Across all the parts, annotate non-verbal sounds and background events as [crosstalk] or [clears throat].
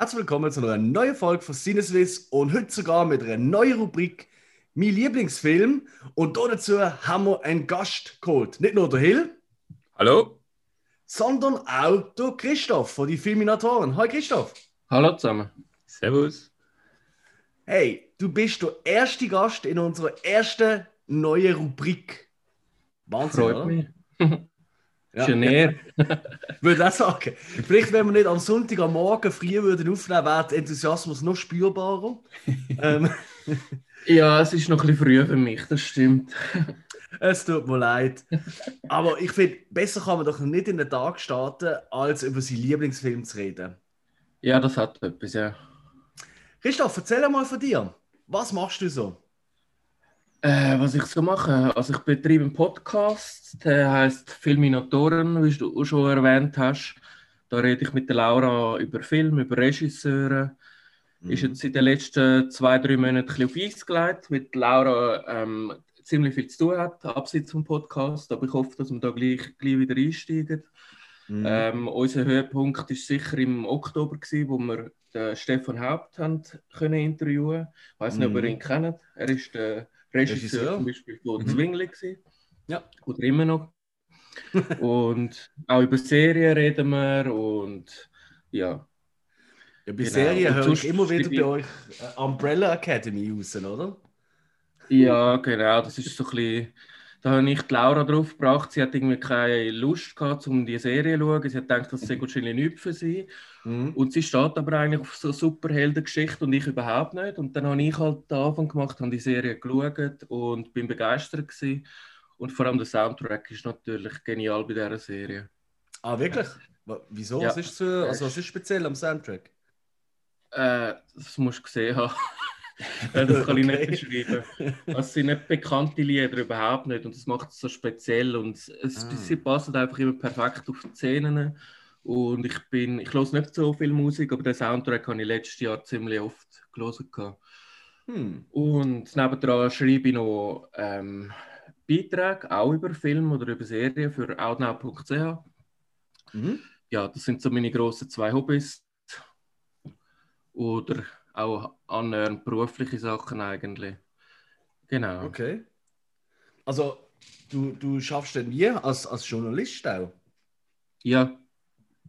Herzlich willkommen zu einer neuen Folge von Sinneswiss und heute sogar mit einer neuen Rubrik Mein Lieblingsfilm. Und dazu haben wir einen Gast geholt. Nicht nur der Hill. Hallo. Sondern auch der Christoph von den Filminatoren. Hi Christoph. Hallo zusammen. Servus. Hey, du bist der erste Gast in unserer ersten neuen Rubrik. Wahnsinn, Freut oder? mich. [laughs] Ja. Schon näher. Würde auch sagen. Vielleicht, wenn wir nicht am Sonntag am Morgen früh würden aufnehmen, wäre der Enthusiasmus noch spürbarer. [laughs] ähm, Ja, es ist noch ein bisschen früh für mich, das stimmt. es tut mir leid. Aber ich finde, besser kann man doch nicht in den Tag starten, als über seinen Lieblingsfilm zu reden. Ja, das hat etwas, ja. Christoph, erzähl mal von dir. Was machst du so? Äh, was ich so mache, also ich betreibe einen Podcast, der heißt Filminatoren, wie du schon erwähnt hast. Da rede ich mit der Laura über Film, über Regisseure. Ist jetzt in den letzten zwei, drei Monaten ein bisschen auf Eis gelegt, mit Laura ähm, ziemlich viel zu tun hat, abseits vom Podcast. Aber ich hoffe, dass wir da gleich, gleich wieder einsteigen. Mhm. Ähm, unser Höhepunkt war sicher im Oktober, gewesen, wo wir den Stefan Haupt haben können interviewen Ich weiß nicht, ob ihr Mhm. ihn kennt. Er ist der Regisseur, Regisseur. zum Beispiel von Mhm. Zwingli. Ja. Oder immer noch. [laughs] und auch über Serien reden wir und ja. Ja, bei genau. Serien höre ich immer wieder bei euch äh, Umbrella Academy raus, oder? Ja, genau, das ist so ein bisschen. Da habe ich die Laura drauf gebracht. Sie hat irgendwie keine Lust gehabt, um die Serie zu schauen. Sie hat gedacht, das sei wahrscheinlich nichts für sie. Mhm. Und sie steht aber eigentlich auf so Superheldengeschichte und ich überhaupt nicht. Und dann habe ich halt den Anfang gemacht, habe die Serie geschaut und bin begeistert gewesen. Und vor allem der Soundtrack ist natürlich genial bei dieser Serie. Ah, wirklich? Wieso? Ja. Was, ist so, also, was ist speziell am Soundtrack? Äh, das musst du gesehen haben. [laughs] Das kann ich Okay. nicht beschreiben. Es sind nicht bekannte Lieder, überhaupt nicht. Und das macht es so speziell. Und es, Ah. sie passen einfach immer perfekt auf die Szenen. Und ich bin, ich höre nicht so viel Musik, aber den Soundtrack habe ich letztes Jahr ziemlich oft gelesen. Hm. Und nebendran schreibe ich noch ähm, Beiträge, auch über Film oder über Serien für outnow.ch. Mhm. Ja, das sind so meine grossen zwei Hobbys. Oder auch annähernd berufliche Sachen eigentlich. Genau. Okay. Also, du, du schaffst denn wie als, als Journalist auch? Ja,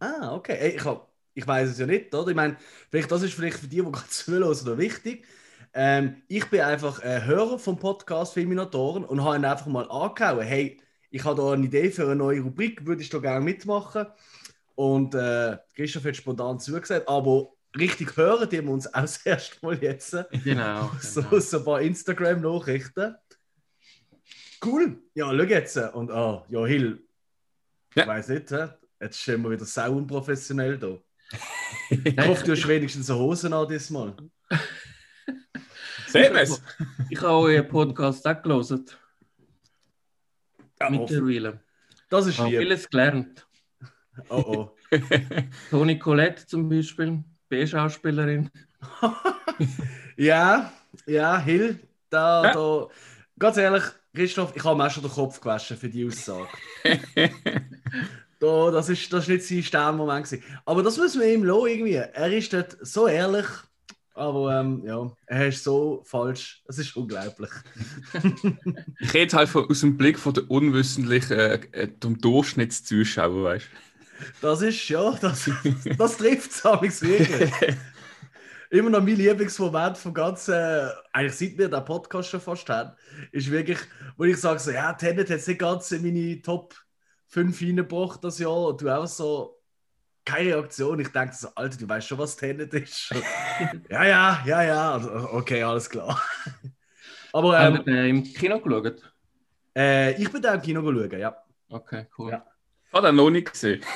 Ah, okay. Ey, ich, hab, ich weiß es ja nicht, oder? Ich meine, vielleicht, das ist vielleicht für die, die gerade zuhören, oder wichtig. Ähm, ich bin einfach ein Hörer vom Podcast Filminatoren und habe ihn einfach mal angehauen. Hey, ich habe da eine Idee für eine neue Rubrik, würdest du gerne mitmachen? Und äh, Christoph hat spontan zugesagt, aber richtig hören, die wir uns auch das erste Mal jetzt. genau. [laughs] so, genau. so ein paar Instagram-Nachrichten. Cool. Ja, schau jetzt. Und ah, ja, Hill. Ich Ja. weiß nicht, hä? jetzt stehen wir wieder sau unprofessionell da. [laughs] Ich hoffe, du hast wenigstens eine Hosen an diesmal. Sehen wir es? Ich habe euren Podcast auch gelesen. Ja. Mittlerweile. das Ich ist habe lieb. vieles gelernt. Oh oh. Toni Colette zum Beispiel, B-Schauspielerin. [laughs] Ja, ja, Hill, da, Ja. da. Ganz ehrlich, Christoph, ich habe mir auch schon den Kopf gewaschen für die Aussage. [laughs] Da, das, ist, das ist nicht sein Sternmoment. gewesen. Aber das muss man ihm lassen, irgendwie. Er ist dort so ehrlich, aber ähm, ja, er ist so falsch. Das ist unglaublich. Ich rede halt von, aus dem Blick von der unwissentlichen, äh, äh, dem Durchschnittszuschauer, weißt Das ist, ja, das, [laughs] das trifft es wirklich. [laughs] Immer noch mein Lieblingsmoment vom ganzen, eigentlich seit wir den Podcast schon fast haben, ist wirklich, wo ich sage, so, ja, Tenet hat nicht ganz in meine Top 5 reingebracht das Jahr und du auch so, keine Reaktion. Ich denke so, Alter, du weißt schon, was Tenet ist. [laughs] ja, ja, ja, ja, okay, alles klar. Aber ähm, Habt ihr im Kino geschaut? äh, ich bin da im Kino schauen, ja. Okay, cool. Ja. Ich habe den noch nicht gesehen. [laughs]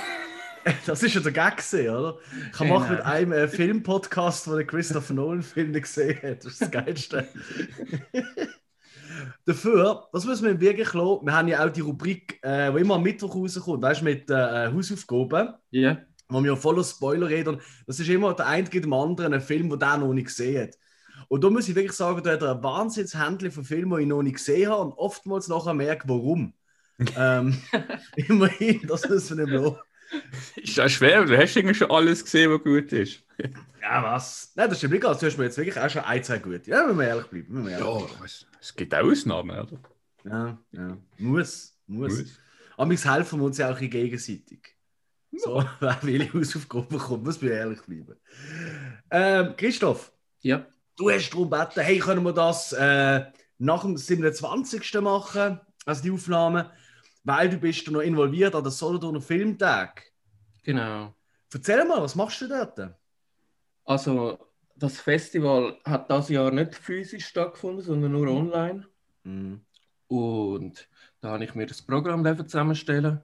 Das ist ja der Gag, gewesen, oder? Ich habe Genau. mal mit einem äh, Filmpodcast, wo der Christopher Nolan-Film nicht gesehen hat. Das ist das Geilste. [laughs] Dafür, das müssen wir wirklich lassen. Wir haben ja auch die Rubrik, äh, die immer am Mittwoch rauskommt, weißt du, mit äh, Hausaufgaben, Ja. wo wir voller Spoiler reden. Das ist immer der eine gibt dem anderen einen Film, den der noch nicht gesehen hat. Und da muss ich wirklich sagen, da hat er ein Wahnsinnshändchen von Filmen, die ich noch nicht gesehen habe und oftmals nachher merke, warum. Ähm, [laughs] immerhin, das müssen wir nicht lassen. Ist das schwer? Du hast irgendwie schon alles gesehen, was gut ist. Ja, was? Nein, das stimmt nicht ganz. Du hast mir jetzt wirklich auch schon ein, zwei gute. Ja, wenn wir ehrlich bleiben. Wenn wir ehrlich Ja, es, es gibt auch Ausnahmen, oder? ja, ja. Muss, muss. Muss. Aber wir helfen wir uns ja auch gegenseitig. So, [laughs] wer will Hausaufgaben kommt, muss wir ehrlich bleiben. Ähm, Christoph, Ja. du hast darum gebeten, hey, können wir das äh, nach dem 27. machen, also die Aufnahme, weil du bist noch involviert an der Solothurner Filmtag. Genau. Erzähl mal, was machst du dort? Also, das Festival hat das Jahr nicht physisch stattgefunden, sondern nur online. Mhm. Und da habe ich mir das Programm zusammenstellen.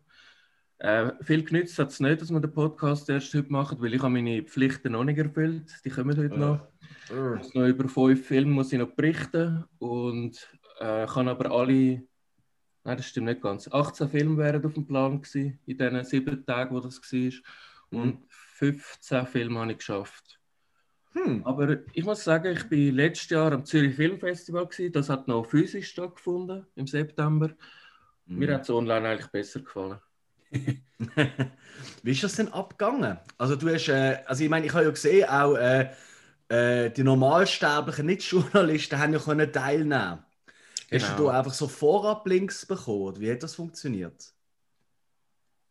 Äh, viel genützt hat es nicht, dass wir den Podcast erst heute machen, weil ich habe meine Pflichten noch nicht erfüllt. Die kommen heute noch. Ich muss noch über fünf Filme muss ich noch berichten und äh, kann aber alle, nein, das stimmt nicht ganz, 18 Filme wären auf dem Plan gewesen, in diesen sieben Tagen, wo das war. Und 15 Filme habe ich geschafft. Hm. Aber ich muss sagen, ich war letztes Jahr am Zürich Filmfestival. Gewesen. Das hat noch physisch stattgefunden im September. Mir hat es online eigentlich besser gefallen. [laughs] Wie ist das denn abgegangen? Also du hast, äh, also ich meine, ich habe ja gesehen, auch äh, äh, die normalsterblichen Nicht-Journalisten haben ja können teilnehmen. Hast du Genau. da einfach so Vorab-Links bekommen? Wie hat das funktioniert?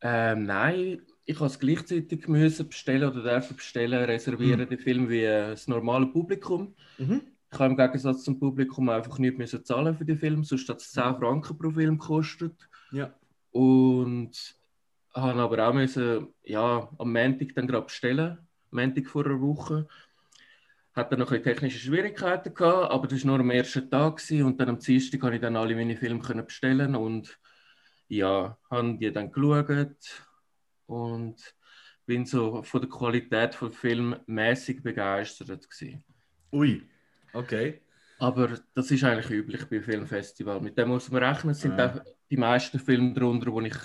Ähm, nein, ich habe es gleichzeitig müssen bestellen oder dürfen bestellen, reservieren den Film wie äh, das normale Publikum. Mhm. Ich habe im Gegensatz zum Publikum einfach nicht müssen zahlen für den Film, sonst hat es 10 Franken pro Film gekostet. Ja. Und habe aber auch müssen, ja, am Montag dann gerade bestellen, am Montag vor einer Woche. Hat dann noch ein technische Schwierigkeiten gehabt, aber das war nur am ersten Tag gewesen. und dann am Dienstag konnte ich dann alle meine Filme können bestellen und ja, haben die dann geschaut und bin so von der Qualität des Film mäßig begeistert gewesen. Ui, okay. Aber das ist eigentlich üblich bei Filmfestival. Mit dem muss man rechnen. Es sind Ja. auch die meisten Filme darunter, die ich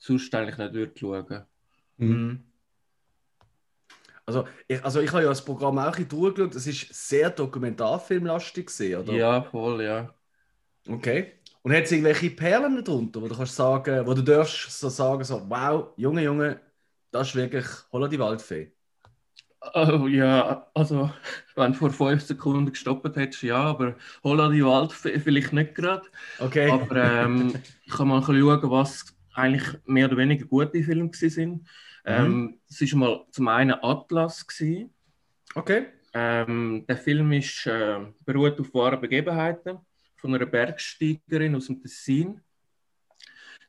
sonst eigentlich nicht würde schauen. Mhm. Also ich, also ich habe ja das Programm auch bisschen durchgeschaut. Es ist sehr dokumentarfilmlastig gesehen, oder? Ja, voll, ja. Okay. Und hat es irgendwelche Perlen darunter, wo du kannst sagen, wo du darfst so sagen, so, wow, Junge, Junge, das ist wirklich Holla die Waldfee. Oh, ja, also, wenn du vor fünf Sekunden gestoppt hättest, ja, aber Holla die Wald v- vielleicht nicht gerade. Okay. Aber ähm, ich kann mal schauen, was eigentlich mehr oder weniger gute Filme waren. Ähm, das war mal zum einen Atlas. Gewesen. Okay. Ähm, der Film ist, äh, beruht auf wahren Begebenheiten von einer Bergsteigerin aus dem Tessin.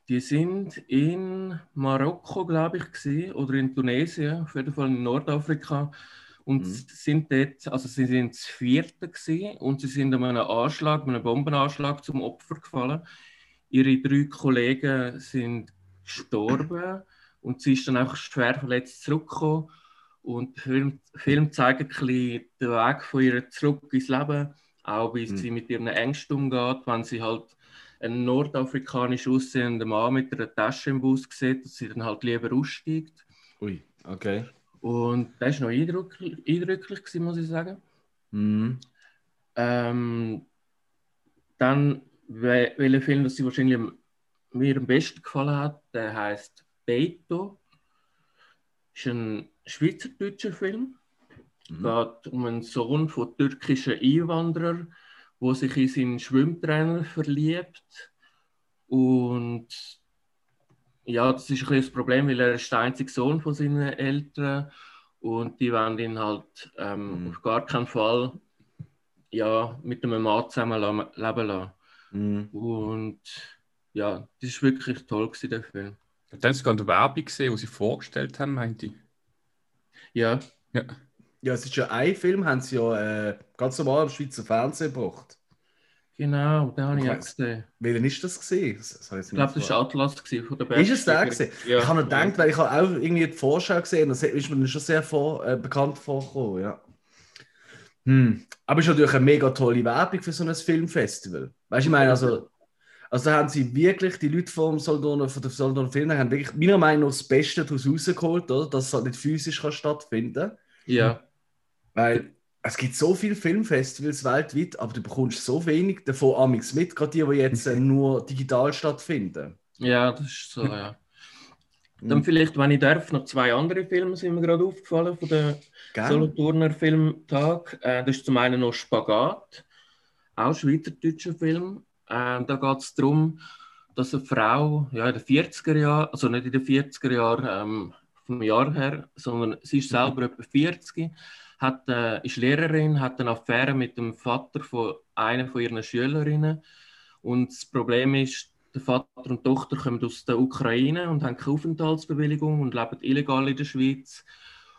Die sind in Marokko, glaube ich, gewesen, oder in Tunesien, auf jeden Fall in Nordafrika. Und Mhm. sind dort, also sie sind das vierte gewesen, und sie sind an einem Anschlag, einem Bombenanschlag zum Opfer gefallen. Ihre drei Kollegen sind gestorben und sie ist dann einfach schwer verletzt zurückgekommen. Und der Film, Film zeigt ein bisschen den Weg von ihr zurück ins Leben, auch wie Mhm. sie mit ihren Ängsten umgeht, wenn sie halt einen nordafrikanisch aussehenden Mann mit einer Tasche im Bus sieht, dass sie dann halt lieber aussteigt. Ui, okay. Und das war noch eindrücklich, eindrücklich gewesen, muss ich sagen. Mhm. Ähm, dann, wel- welcher Film, das sie wahrscheinlich am- mir am besten gefallen hat, der heißt Beto. Ist ein schweizerdeutscher Film. Mhm. geht um einen Sohn von türkischen Einwanderern, wo sich in seinen Schwimmtrainer verliebt. Und ja, das ist ein bisschen das Problem, weil er ist der einzige Sohn von seinen Eltern und die wollen ihn halt ähm, Mhm. auf gar keinen Fall ja, mit einem Mann zusammen leben lassen. Mhm. Und ja, das ist wirklich toll gewesen, der Film. Dann haben sie sogar eine Werbung gesehen, die sie vorgestellt haben, meinte ich. Ja, Ja. Ja, es ist ja ein Film, haben sie ja äh, ganz normal am Schweizer Fernsehen gebracht. genau, den habe ich auch gesehen. Welchen ist das gesehen? Das, das ich glaube, das war Atlas gewesen, von der Ist es der gewesen? Ja. Ich habe noch gedacht, weil ich habe auch irgendwie die Vorschau gesehen, das ist mir schon sehr vor, äh, bekannt vorgekommen, ja. Hm. Aber es ist natürlich eine mega tolle Werbung für so ein Filmfestival. Weißt du, ich meine, also, also da haben sie wirklich, die Leute vom Soldon, von der Soldon Film, haben wirklich meiner Meinung nach das Beste daraus rausgeholt, oder? dass es halt nicht physisch kann stattfinden Ja, Weil es gibt so viele Filmfestivals weltweit, aber du bekommst so wenig davon amigs mit, gerade die, die jetzt äh, nur digital stattfinden. ja, das ist so, ja. [laughs] Dann vielleicht, wenn ich darf, noch zwei andere Filme sind mir gerade aufgefallen von der Gell? Solothurner Filmtag. Äh, das ist zum einen noch Spagat, auch ein schweizerdeutscher Film. Äh, da geht es darum, dass eine Frau ja, in den 40er Jahren, also nicht in den 40er Jahren ähm, vom Jahr her, sondern sie ist selber etwa 40, hat, äh, ist Lehrerin, hat eine Affäre mit dem Vater von einer von ihren Schülerinnen. Und das Problem ist, der Vater und die Tochter kommen aus der Ukraine und haben keine Aufenthaltsbewilligung und leben illegal in der Schweiz.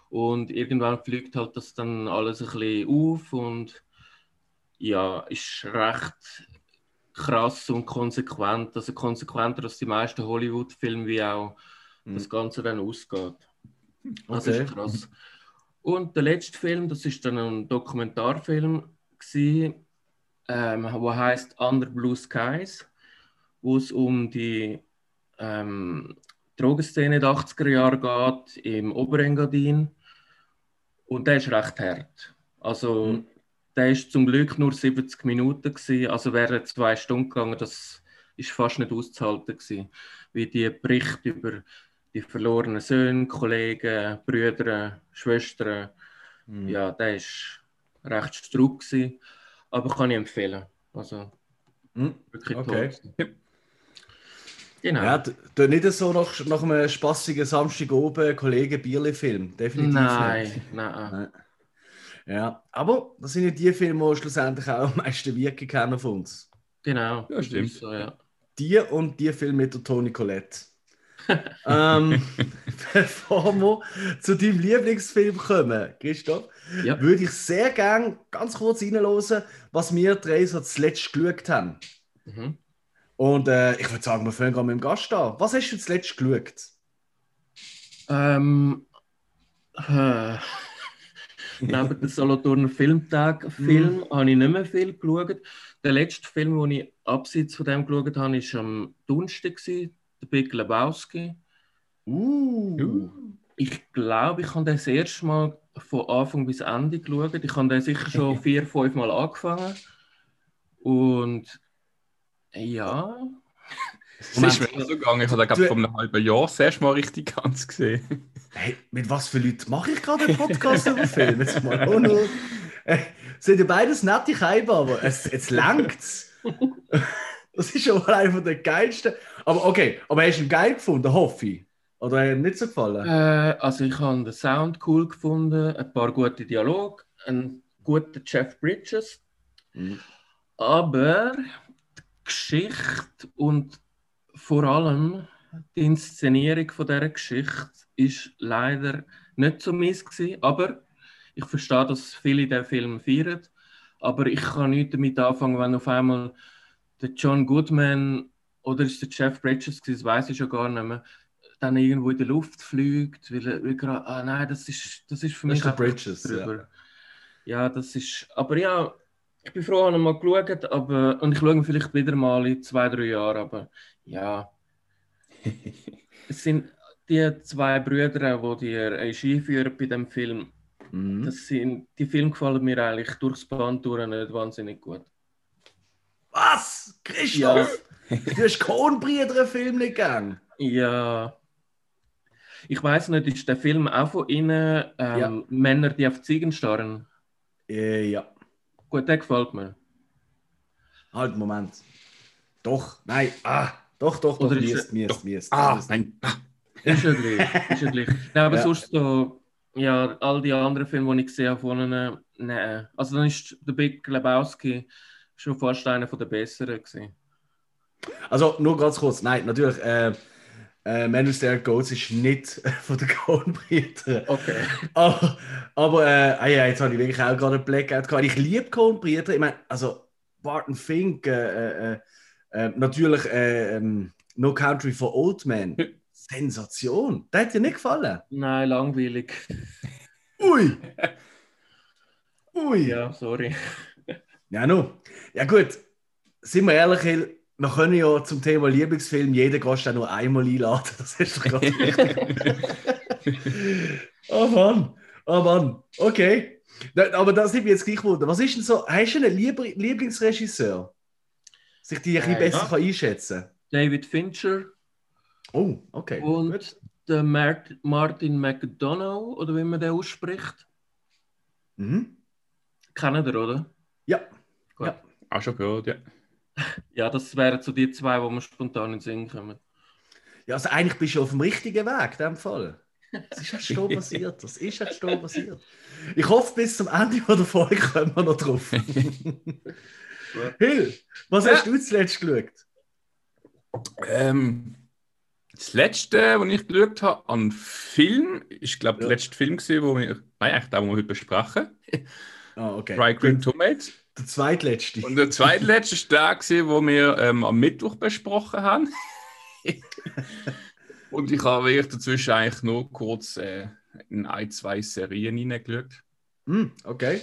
Und irgendwann fliegt halt das dann alles ein bisschen auf und ja, ist recht krass und konsequent. Also konsequenter als die meisten Hollywood-Filme, wie auch Mhm. das Ganze dann ausgeht. Das Okay. ist krass. Und der letzte Film, das ist dann ein Dokumentarfilm, gewesen, ähm, der heißt Under Blue Skies, wo es um die ähm, Drogenszene der 80er Jahre geht im Oberengadin. Und der ist recht hart. Also, Mhm. Der ist zum Glück nur 70 Minuten gewesen. Also wäre zwei Stunden gegangen, das ist fast nicht auszuhalten gewesen. Wie die Berichte über die verlorenen Söhne, Kollegen, Brüder, Schwestern. Mhm. Ja, der ist recht strub gewesen, aber kann ich empfehlen. Also Mhm. wirklich Okay. toll. Genau. Ja, d- d- nicht so nach, nach einem spassigen Samstag oben Kollege Bierli-Film. Definitiv nein, nicht. nein. Nein. Ja, aber das sind ja die Filme, die schlussendlich auch am meisten wirken können auf uns. Genau. Ja, stimmt. So, ja. Die und die Filme mit der Toni Collette. [laughs] ähm, bevor wir zu deinem Lieblingsfilm kommen, Christoph, Ja. würde ich sehr gerne ganz kurz reinhören, was wir drei so zuletzt geschaut haben. Mhm. Und äh, ich würde sagen, wir fangen gerade mit dem Gast an. Was hast du zuletzt geschaut? Ähm, äh, [laughs] neben dem Solothurner Filmtag Film habe ich nicht mehr viel geschaut. Der letzte Film, den ich abseits von dem geschaut habe, war am Donnerstag, der Big Lebowski. Uh. Ich glaube, ich habe den das erste Mal von Anfang bis Ende geschaut. Ich habe den sicher schon [laughs] vier, fünf Mal angefangen. Und ja, Es ist mir auch so gegangen. Ich habe glaub, vor einem halben Jahr das erste Mal richtig ganz gesehen. Hey, mit was für Leuten mache ich gerade einen Podcast [laughs] über Filme? Jetzt mal. Oh, no. äh, sind ja beides nette Keiber, aber es, jetzt langt's. [laughs] Das ist schon mal einer der geilsten. Aber okay, aber hast du ihn geil gefunden, hoffe ich? Oder hat er ihm nicht so gefallen? äh, also ich habe den Sound cool gefunden, ein paar gute Dialoge, einen guten Jeff Bridges. Mhm. Aber die Geschichte und vor allem die Inszenierung von dieser Geschichte ist leider nicht so mies gewesen. Aber ich verstehe, dass viele den Film feiern. Aber ich kann nicht damit anfangen, wenn auf einmal der John Goodman oder ist der Jeff Bridges, das weiß ich schon gar nicht mehr, dann irgendwo in der Luft fliegt, weil er weil gerade, ah nein, das ist, das ist für Das mich ist der einfach Bridges, drüber. Ja. das ist, aber ja, ich bin froh, habe ihn mal geschaut, aber, und ich schaue ihn vielleicht wieder mal in zwei, drei Jahren, aber ja. es sind die zwei Brüder, die die Regie führen bei dem Film, Mhm. das sind, die Filme gefallen mir eigentlich durchs Band durch nicht wahnsinnig gut. Was? Christoph? Du hast Kohnbrüder einen Film nicht gegangen? Ja. Ich weiß nicht, ist der Film auch von Ihnen ähm, Ja. Männer, die auf Ziegen starren? Äh, ja. Gut, der gefällt mir. Halt, Moment. Doch, nein. Ah, doch, doch, doch. Oder ist Miest, er- miest, Doch. miest. Ah, nein. [laughs] Ist ja gleich. Ist ja gleich. Nein, aber Ja. sonst so, ja, all die anderen Filme, die ich gesehen habe von ihnen, nein. Also dann ist der Big Lebowski schon fast einer der besseren gewesen. Also, nur ganz kurz. Nein, natürlich. Äh, äh, Man Who Stared Goats ist nicht [laughs] von den Kohnbrüdern. Okay. [laughs] Aber, aber äh, ah ja, jetzt habe ich wirklich auch gerade einen Blackout gehabt. Ich liebe Kohnbrüder. Ich meine, also Barton Fink, äh, äh, natürlich äh, ähm, No Country for Old Men. Sensation. Der hat dir nicht gefallen. Nein, langweilig. Ui! [laughs] Ui! Ja, sorry. Ja, no. Ja, gut. Sind wir ehrlich, Hill, wir können ja zum Thema Lieblingsfilm jeden Gast auch nur einmal einladen. Das ist doch gerade richtig. [laughs] oh Mann. Oh Mann. Okay. Aber das nimmt mich jetzt gleich wunder. Was ist denn so? Hast du einen Liebl- Lieblingsregisseur? Sich die ein bisschen besser ja. kann einschätzen David Fincher Oh, okay. und Gut. der Mart Martin McDonough, oder wie man den ausspricht. Mhm. Kennt ihr, oder? Ja. Gut. Ja. Auch schon gehört, ja. [laughs] Ja, das wären so die zwei, wo mir spontan in den Sinn kommen. Ja, also eigentlich bist du auf dem richtigen Weg, in dem Fall. Das ist erst hier [laughs] passiert. Das ist erst hier passiert. Ich hoffe, bis zum Ende der Folge kommen wir noch drauf. [laughs] Hill, was Ja. hast du zuletzt geschaut? Ähm, das letzte, was ich geschaut habe an Film, ist, glaube ich, Ja. der letzte Film, gewesen, wo wir, nein, eigentlich den, den wir heute besprechen. Ah, okay. Dry Green Tomatoes. Der zweitletzte. Und der zweitletzte ist der, gewesen, wo wir ähm, am Mittwoch besprochen haben. [laughs] Und ich habe wirklich dazwischen eigentlich nur kurz äh, in ein, zwei Serien hineingeschaut. Hm, okay.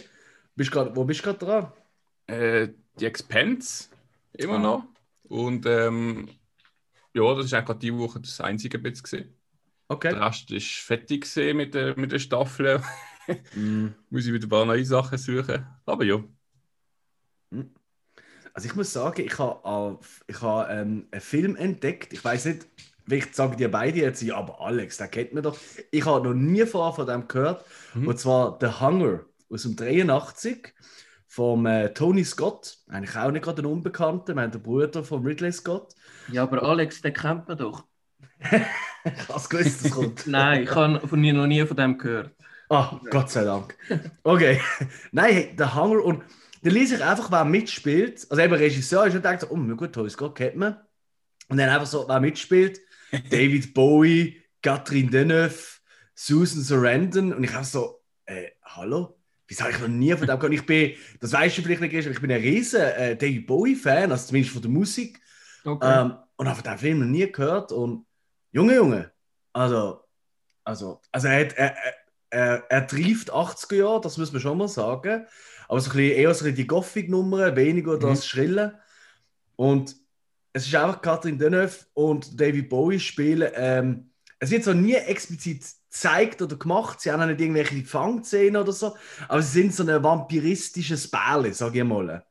Bist grad, wo bist du gerade dran? Äh, die Expense immer Ah. noch. Und ähm, ja, das ist eigentlich gerade die Woche das einzige bisschen. Gewesen. Okay. Der Rest ist fertig gewesen mit der, mit der Staffel. Hm. [laughs] Muss ich wieder ein paar neue Sachen suchen. Aber ja. Also ich muss sagen, ich habe ich habe, ähm, einen Film entdeckt. Ich weiß nicht, vielleicht sagen dir beide jetzt, ja, aber Alex, den kennt man doch. Ich habe noch nie vorher von dem gehört. Mhm. Und zwar The Hunger aus dem 83 vom äh, Tony Scott. Eigentlich auch nicht gerade ein Unbekannter. Wir haben den Bruder von Ridley Scott. Ja, aber Alex, den kennt man doch. [laughs] Ich habe gewusst, das kommt. [laughs] Nein, ich habe von noch nie von dem gehört. Ah, Gott sei Dank. Okay. [laughs] Nein, hey, The Hunger und da lese ich einfach, wer mitspielt. Also eben Regisseur ist und denkt so, oh, na gut, Tony Scott kennt man. Und dann einfach so, wer mitspielt. David Bowie, Catherine Deneuve, Susan Sarandon. Und ich habe so, äh, hallo? Wieso habe ich noch nie von dem gehört? Ich bin, das weißt du vielleicht nicht, ich bin ein riesen äh, David Bowie-Fan, also zumindest von der Musik. Okay. Ähm, und habe von dem Film noch nie gehört. Und Junge, Junge, also, also, also er, hat, er, er, er, trieft 80er Jahre, das muss man schon mal sagen. Aber so ein bisschen eher so die Gothic-Nummern, weniger Mhm. das Schrille. Und es ist einfach Catherine Deneuve und David Bowie spielen. Ähm, es wird so nie explizit gezeigt oder gemacht. Sie haben auch nicht irgendwelche Fangszenen oder so. Aber sie sind so ein vampiristisches Bärle, sage ich mal.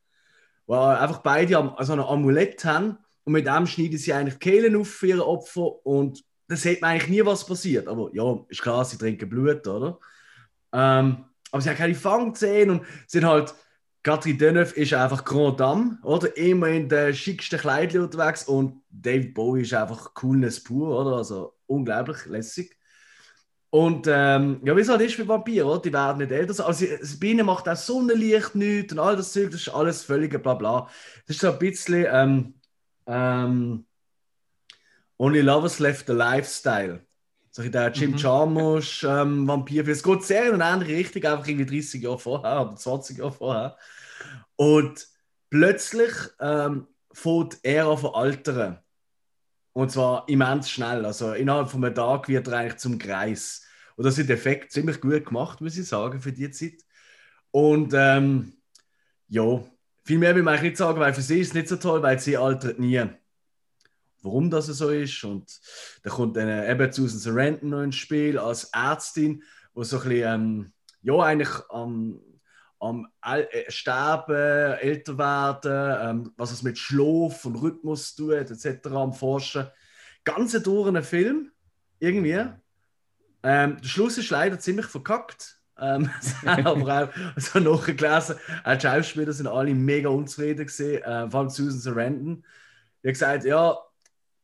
Wo einfach beide so ein Amulett haben und mit dem schneiden sie eigentlich Kehlen auf für ihre Opfer und dann sieht man eigentlich nie, was passiert. Aber ja, ist klar, sie trinken Blut, oder? Ähm, aber sie haben keine Fangzähne und sind halt. Catherine Deneuve ist einfach Grand Dame, oder? Immer in den schicksten Kleidern unterwegs und David Bowie ist einfach Coolness pur, oder? Also unglaublich lässig. Und ähm, ja, wie es halt ist mit Vampiren, oder? Die werden nicht älter. Also, das Bienen macht auch Sonnenlicht nichts und all das Zeug, das ist alles völlig bla bla. Das ist so ein bisschen ähm, ähm, Only Lovers Left the Lifestyle. So in der Jim Mhm. Jarmusch ähm, Vampir. Es geht sehr in eine andere Richtung, einfach irgendwie 30 Jahre vorher oder 20 Jahre vorher. Und plötzlich ähm, fängt er an veraltern. Und zwar immens schnell. Also innerhalb von einem Tag wird er eigentlich zum Kreis. Und das ist Effekt ziemlich gut gemacht, muss ich sagen, für die Zeit. Und ähm, ja, viel mehr will man eigentlich nicht sagen, weil für sie ist es nicht so toll, weil sie altert nie. Warum das so ist. Und da kommt dann äh, eben Susan Sarandon noch ins Spiel als Ärztin, wo so ein bisschen, ähm, ja, eigentlich am, am äh, Sterben, älter werden, ähm, was es mit Schlaf und Rhythmus tut, etc. am Forschen. Ganz durch Film, irgendwie. Ähm, der Schluss ist leider ziemlich verkackt. Ähm, [laughs] aber auch so nachgelesen. Auch die Schauspieler sind alle mega unzufrieden gesehen, äh, vor allem Susan Sarandon. Die hat gesagt, ja,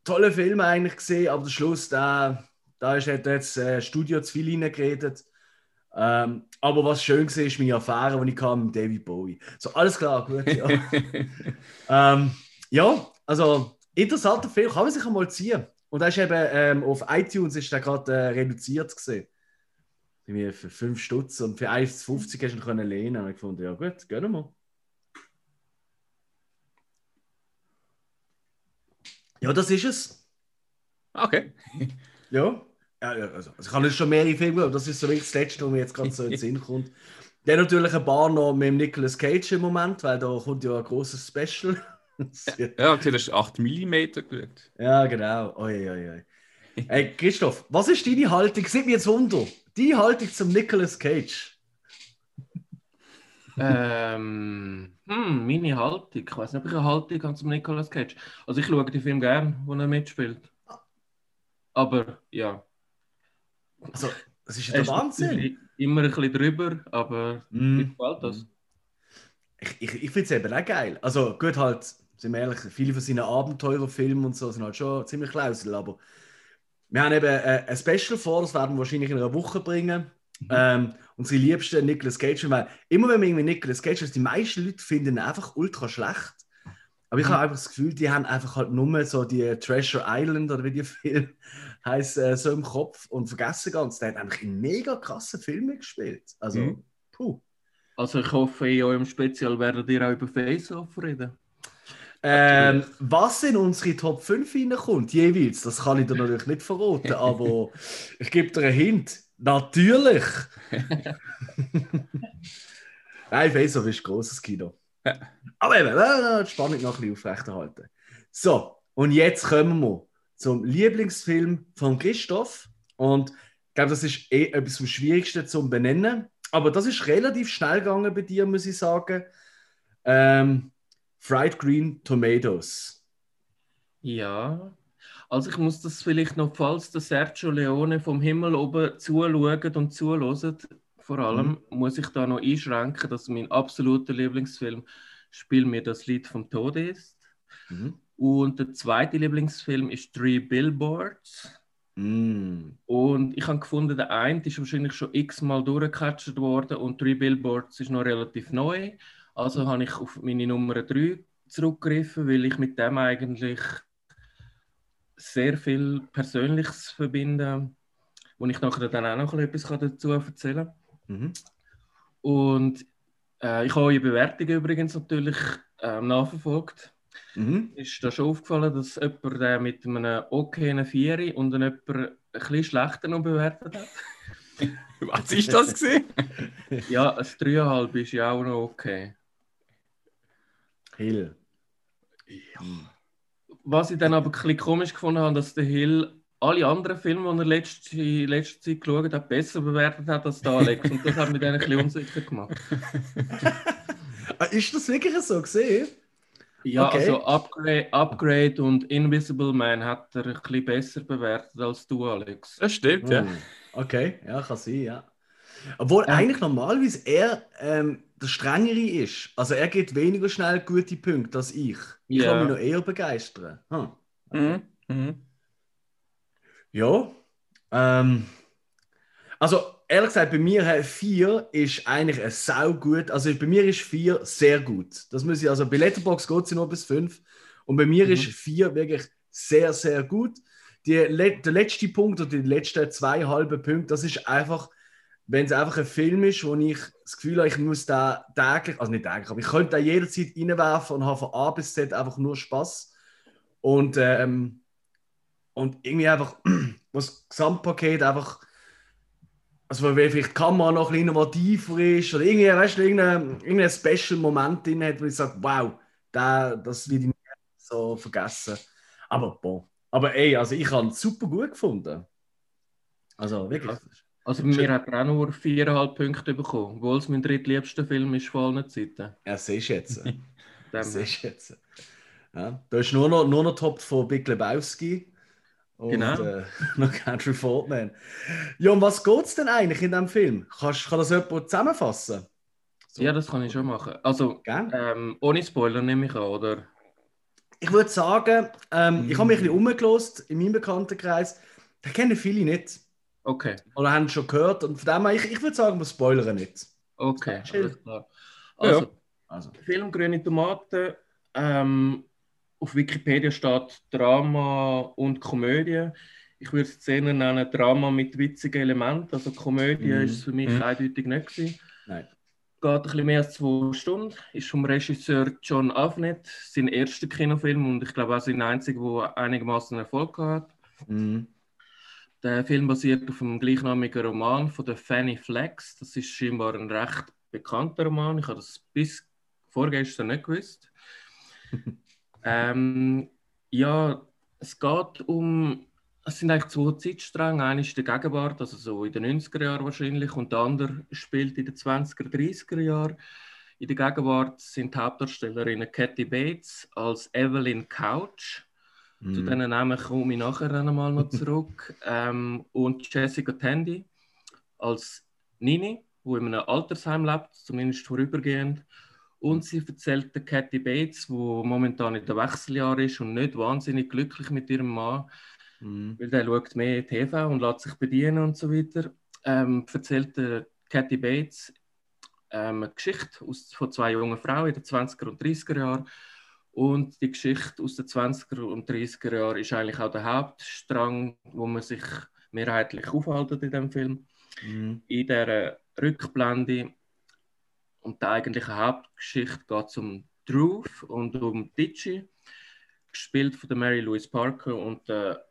tolle Film eigentlich gesehen, aber der Schluss, da, da ist hat jetzt äh, Studio zu viel reingeredet. Ähm, aber was schön war, ist meine Erfahrung, die ich hatte mit David Bowie. So, alles klar, gut, ja. [laughs] ähm, ja, also interessanter Film, kann man sich einmal ziehen. Und da ist eben ähm, auf iTunes ist der gerade äh, reduziert gesehen. Für 5 Stutz und für 1,50 hast du ihn können lehnen. Und ich gefunden, ja gut, gehen wir mal. Ja, das ist es. okay. Ja. Ja ja, also, also ich habe jetzt schon mehrere Filme, aber das ist so wirklich das Letzte, was mir jetzt gerade so in den Sinn kommt. Dann natürlich ein paar noch mit dem Nicolas Cage im Moment, weil da kommt ja ein großes Special. [laughs] Ja, und du hast 8 mm geschaut. ja, genau. Oi, oi, oi. Hey, Christoph, was ist deine Haltung? Sieht mir jetzt Wunder. Deine Haltung zum Nicolas Cage. Ähm, hm, meine Haltung. Ich weiß nicht, ob ich eine Haltung habe zum Nicolas Cage. Also ich schaue den Film gern, wo er mitspielt. Aber ja, Also, das ist ja der Wahnsinn. Immer ein bisschen drüber, aber mm. mir gefällt das. Ich, ich, ich finde es eben auch geil. Also gut, halt, sind wir ehrlich, viele von seinen Abenteurerfilmen und so sind halt schon ziemlich klausel, aber wir haben eben äh, ein Special vor, das werden wir wahrscheinlich in einer Woche bringen. Mhm. Ähm, unsere liebste Nicolas Cage, weil immer wenn wir irgendwie Nicolas Cage, also die meisten Leute finden ihn einfach ultra schlecht. Aber ich mhm. habe einfach das Gefühl, die haben einfach halt nur so die Treasure Island oder wie die Film heißt äh, so im Kopf und vergessen ganz, der hat einfach in mega krassen Filmen gespielt. Also, mhm. puh. Also ich hoffe, in eurem Spezial werdet ihr auch über Face-Off reden. Ähm, was in unsere Top 5 hineinkommt, jeweils, das kann ich dir natürlich nicht verraten, aber [laughs] ich gebe dir einen Hint. Natürlich! [laughs] Nein, Face-Off ist ein grosses Kino. Aber eben, äh, die Spannung noch ein bisschen aufrechterhalten. So, und jetzt kommen wir zum Lieblingsfilm von Christoph. Und ich glaube, das ist eh etwas vom Schwierigsten zu benennen. Aber das ist relativ schnell gegangen bei dir, muss ich sagen. Ähm, Fried Green Tomatoes. Ja, also ich muss das vielleicht noch, falls der Sergio Leone vom Himmel oben zuschaut und zuhört, vor allem mhm. muss ich da noch einschränken, dass mein absoluter Lieblingsfilm Spiel mir das Lied vom Tode ist. Mhm. Und der zweite Lieblingsfilm ist Three Billboards. Mm. Und ich habe gefunden, der eine ist wahrscheinlich schon x-mal durchgecatcht worden und Three Billboards ist noch relativ neu. Also habe ich auf meine Nummer 3 zurückgegriffen, weil ich mit dem eigentlich sehr viel Persönliches verbinde, wo ich nachher dann auch noch etwas dazu erzählen kann. Mhm. Und äh, ich habe eure Bewertungen übrigens natürlich äh, nachverfolgt. Mhm. Ist da schon aufgefallen, dass jemand äh, mit einem okayen Vieri und jemand ein bisschen schlechter noch bewertet hat? [laughs] Was ist das gesehen? ja, ein 3,5 ist ja auch noch okay. Hill. Ja. Was ich dann aber ein bisschen komisch gefunden habe, dass der Hill alle anderen Filme, die er letzte, in letzter Zeit geschaut hat, besser bewertet hat als der Alex. Und das hat mich dann ein bisschen unsicher gemacht. [laughs] Ah, ist das wirklich so gesehen? Ja, okay. also Upgrade, Upgrade und Invisible Man hat er ein bisschen besser bewertet als du, Alex. Das stimmt, ja. Hm. Okay, ja, kann sein, ja. Obwohl ähm, eigentlich normalerweise er ähm, der Strengere ist. Also er geht weniger schnell gute Punkte als ich. Ich yeah. kann mich noch eher begeistern. Hm. Okay. Mhm. Mhm. Ja. Ähm, also ehrlich gesagt, bei mir 4 ist eigentlich ein sau gut. Also bei mir ist 4 sehr gut. Das muss ich, also bei Letterbox geht sie nur bis 5. Und bei mir mhm. ist 4 wirklich sehr, sehr gut. Die, der letzte Punkt oder die letzten zwei halbe Punkte, das ist einfach, wenn es einfach ein Film ist, wo ich das Gefühl habe, ich muss da täglich, also nicht täglich, aber ich könnte da jederzeit reinwerfen und habe von A bis Z einfach nur Spaß. Und, ähm, und irgendwie einfach, [clears throat] das Gesamtpaket einfach also weil vielleicht die Kamera noch ein bisschen innovativer ist oder irgendwie, weißt du, irgendein, irgendein Special-Moment drin hat, wo ich sage, wow, da, das will ich nicht so vergessen. Aber boah. Aber ey, also ich habe es super gut gefunden. Also wirklich. Also mir hat er auch nur viereinhalb Punkte bekommen, obwohl es mein drittliebster Film ist von allen Zeiten. Ja, siehst du jetzt. [laughs] siehst jetzt. Ja, da ist nur noch, nur noch Top von Big Lebowski. Und, genau. Äh, [laughs] noch Country Faultman. Ja, um was geht es denn eigentlich in diesem Film? Kannst, kann das jemand zusammenfassen? So. Ja, das kann ich schon machen. Also, ähm, ohne Spoiler nehme ich an, oder? Ich würde sagen, ähm, mm. ich habe mich ein bisschen umgelost in meinem Bekanntenkreis. Da kennen viele nicht. Okay. Oder haben schon gehört. Und von dem her, ich, ich würde sagen, wir spoilern nicht. Okay, alles klar. Also, ja. also. Film Grüne Tomaten ähm, auf Wikipedia steht Drama und Komödie. Ich würde es Szenen nennen Drama mit witzigen Elementen. Also Komödie mm. ist für mich mm. eindeutig nicht gewesen. Nein. Geht ein bisschen mehr als zwei Stunden. Ist vom Regisseur John Avnet, sein erster Kinofilm und ich glaube auch sein einziger, der einigermaßen Erfolg hat. Mm. Der Film basiert auf einem gleichnamigen Roman von der Fanny Flex. Das ist scheinbar ein recht bekannter Roman. Ich habe das bis vorgestern nicht gewusst. [laughs] Ähm, ja, es geht um, es sind eigentlich zwei Zeitstränge. Einer ist die Gegenwart, also so in den 90er Jahren wahrscheinlich, und der andere spielt in den 20er, 30er Jahren. In der Gegenwart sind die Hauptdarstellerinnen Kathy Bates als Evelyn Couch Zu diesen Namen komme ich nachher einmal noch [laughs] zurück. ähm, und Jessica Tandy als Nini, die in einem Altersheim lebt, zumindest vorübergehend. Und sie erzählt der Cathy Bates, die momentan in der Wechseljahr ist und nicht wahnsinnig glücklich mit ihrem Mann, Mhm. weil der schaut mehr TV und lässt sich bedienen und so weiter. Ähm, erzählt der Cathy Bates ähm, eine Geschichte aus, von zwei jungen Frauen in den 20er und 30er Jahren. Und die Geschichte aus den 20er und 30er Jahren ist eigentlich auch der Hauptstrang, wo man sich mehrheitlich aufhaltet in dem Film. Mhm. In der Rückblende und der eigentlichen Hauptgeschichte geht um Druth und um Ditchy, gespielt von der Mary Louise Parker und der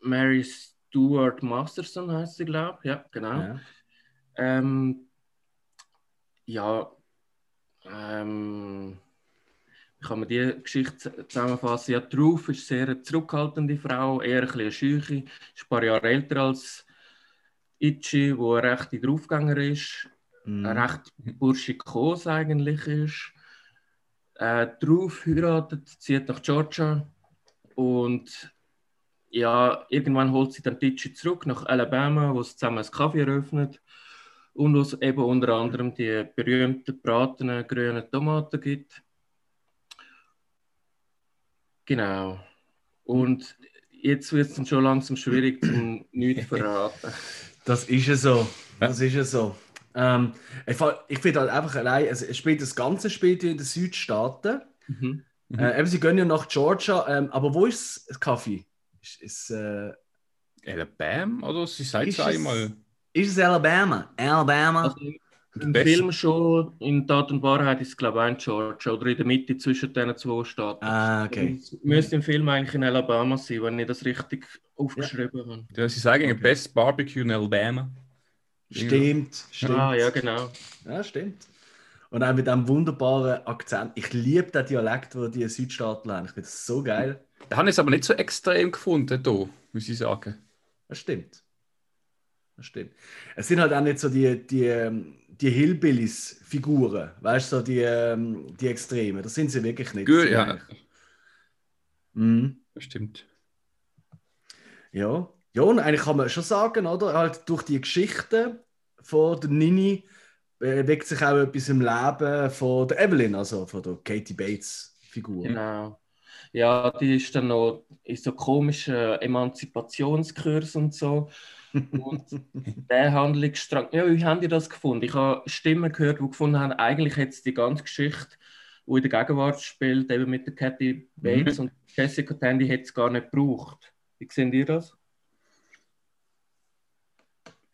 Mary Stuart Masterson heißt sie, glaube ich. Ja, genau. Ja. Ähm, ja, ähm, wie kann man die Geschichte zusammenfassen? Ja, Truth ist eine sehr zurückhaltende Frau, eher ein bisschen eine Scheuche, ist ein paar Jahre älter als Itchy, wo eine rechte Draufgänger ist, Mhm. recht burschikos eigentlich ist. Äh, Truth heiratet, zieht nach Georgia und ja, irgendwann holt sie dann Itchy zurück nach Alabama, wo sie zusammen ein Kaffee eröffnet und wo es eben unter anderem die berühmten bratenen grünen Tomaten gibt. Genau. Und jetzt wird es dann schon langsam schwierig, zum nichts zu verraten. [laughs] Das ist ja so. Das ist ja so. Ähm, ich ich finde halt einfach allein, es es spielt das ganze spielt ja in den Südstaaten. Mhm. Mhm. Äh, eben, sie gehen ja nach Georgia, ähm, aber wo ist das Kaffee? Ist, ist, äh, Alabama? Oder sie sagt Ist es einmal. ist es Alabama? Alabama? Also im Besser. Film schon, in Tat und Wahrheit ist es glaube ich auch in Georgia oder in der Mitte zwischen diesen zwei Staaten. ah, okay. Es müsste im Film eigentlich in Alabama sein, wenn ich das richtig aufgeschrieben habe. Ja, sie sagen Best Barbecue in Alabama. Stimmt, stimmt. Ah, ja, genau. Ja, stimmt. Und auch mit diesem wunderbaren Akzent. Ich liebe den Dialekt, den die Südstaaten haben. Ich finde das so geil. Da habe ich es aber nicht so extrem gefunden, hier, muss ich sagen. Das stimmt. Das stimmt. Es sind halt auch nicht so die, die, ähm, die Hillbillies-Figuren, weißt du, so die, ähm, die Extremen. Das sind sie wirklich nicht. Gut, ja. Mhm. Das stimmt. Ja. Ja, und eigentlich kann man schon sagen, oder? Halt durch die Geschichte von der Nini bewegt sich auch etwas im Leben von der Evelyn, also von der Katie Bates-Figur. Genau. Ja, die ist dann noch in so komischen Emanzipationskurs und so. [laughs] Und der Handlungsstrang, ja, wie haben die das gefunden? Ich habe Stimmen gehört, die gefunden haben, eigentlich hätte es die ganze Geschichte, die in der Gegenwart spielt, eben mit der Cathy Bates und Jessica Tandy, hätte es gar nicht gebraucht. Wie sehen ihr das?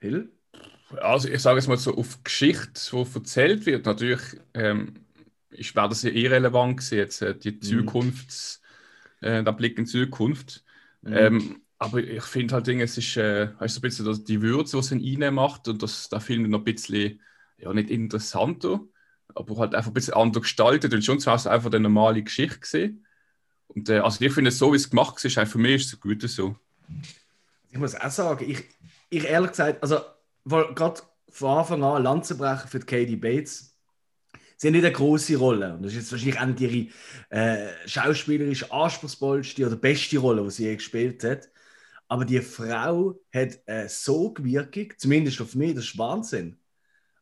Hill? Also ich sage es mal so, auf Geschichte, die erzählt wird, natürlich ähm, ist, wäre das ja irrelevant gewesen, jetzt äh, die Zukunfts, äh, der Blick in die Zukunft. Mhm. Ähm, aber ich finde halt, es ist äh, weißt, so ein bisschen das, die Würze, die es in macht und das der Film noch ein bisschen, ja nicht interessanter, aber halt einfach ein bisschen anders gestaltet und schon zwar es einfach eine normale Geschichte gesehen. Und äh, also ich finde es so, wie es gemacht ist, für mich ist es gut so. Ich muss auch sagen, ich, ich ehrlich gesagt, also gerade von Anfang an Lanzenbrecher für Katie Bates. Sie haben nicht eine große Rolle. Und das ist jetzt wahrscheinlich auch nicht ihre äh, schauspielerisch anspruchsvollste oder beste Rolle, die sie je gespielt hat. Aber die Frau hat äh, so Wirkung, zumindest auf mich, das ist Wahnsinn.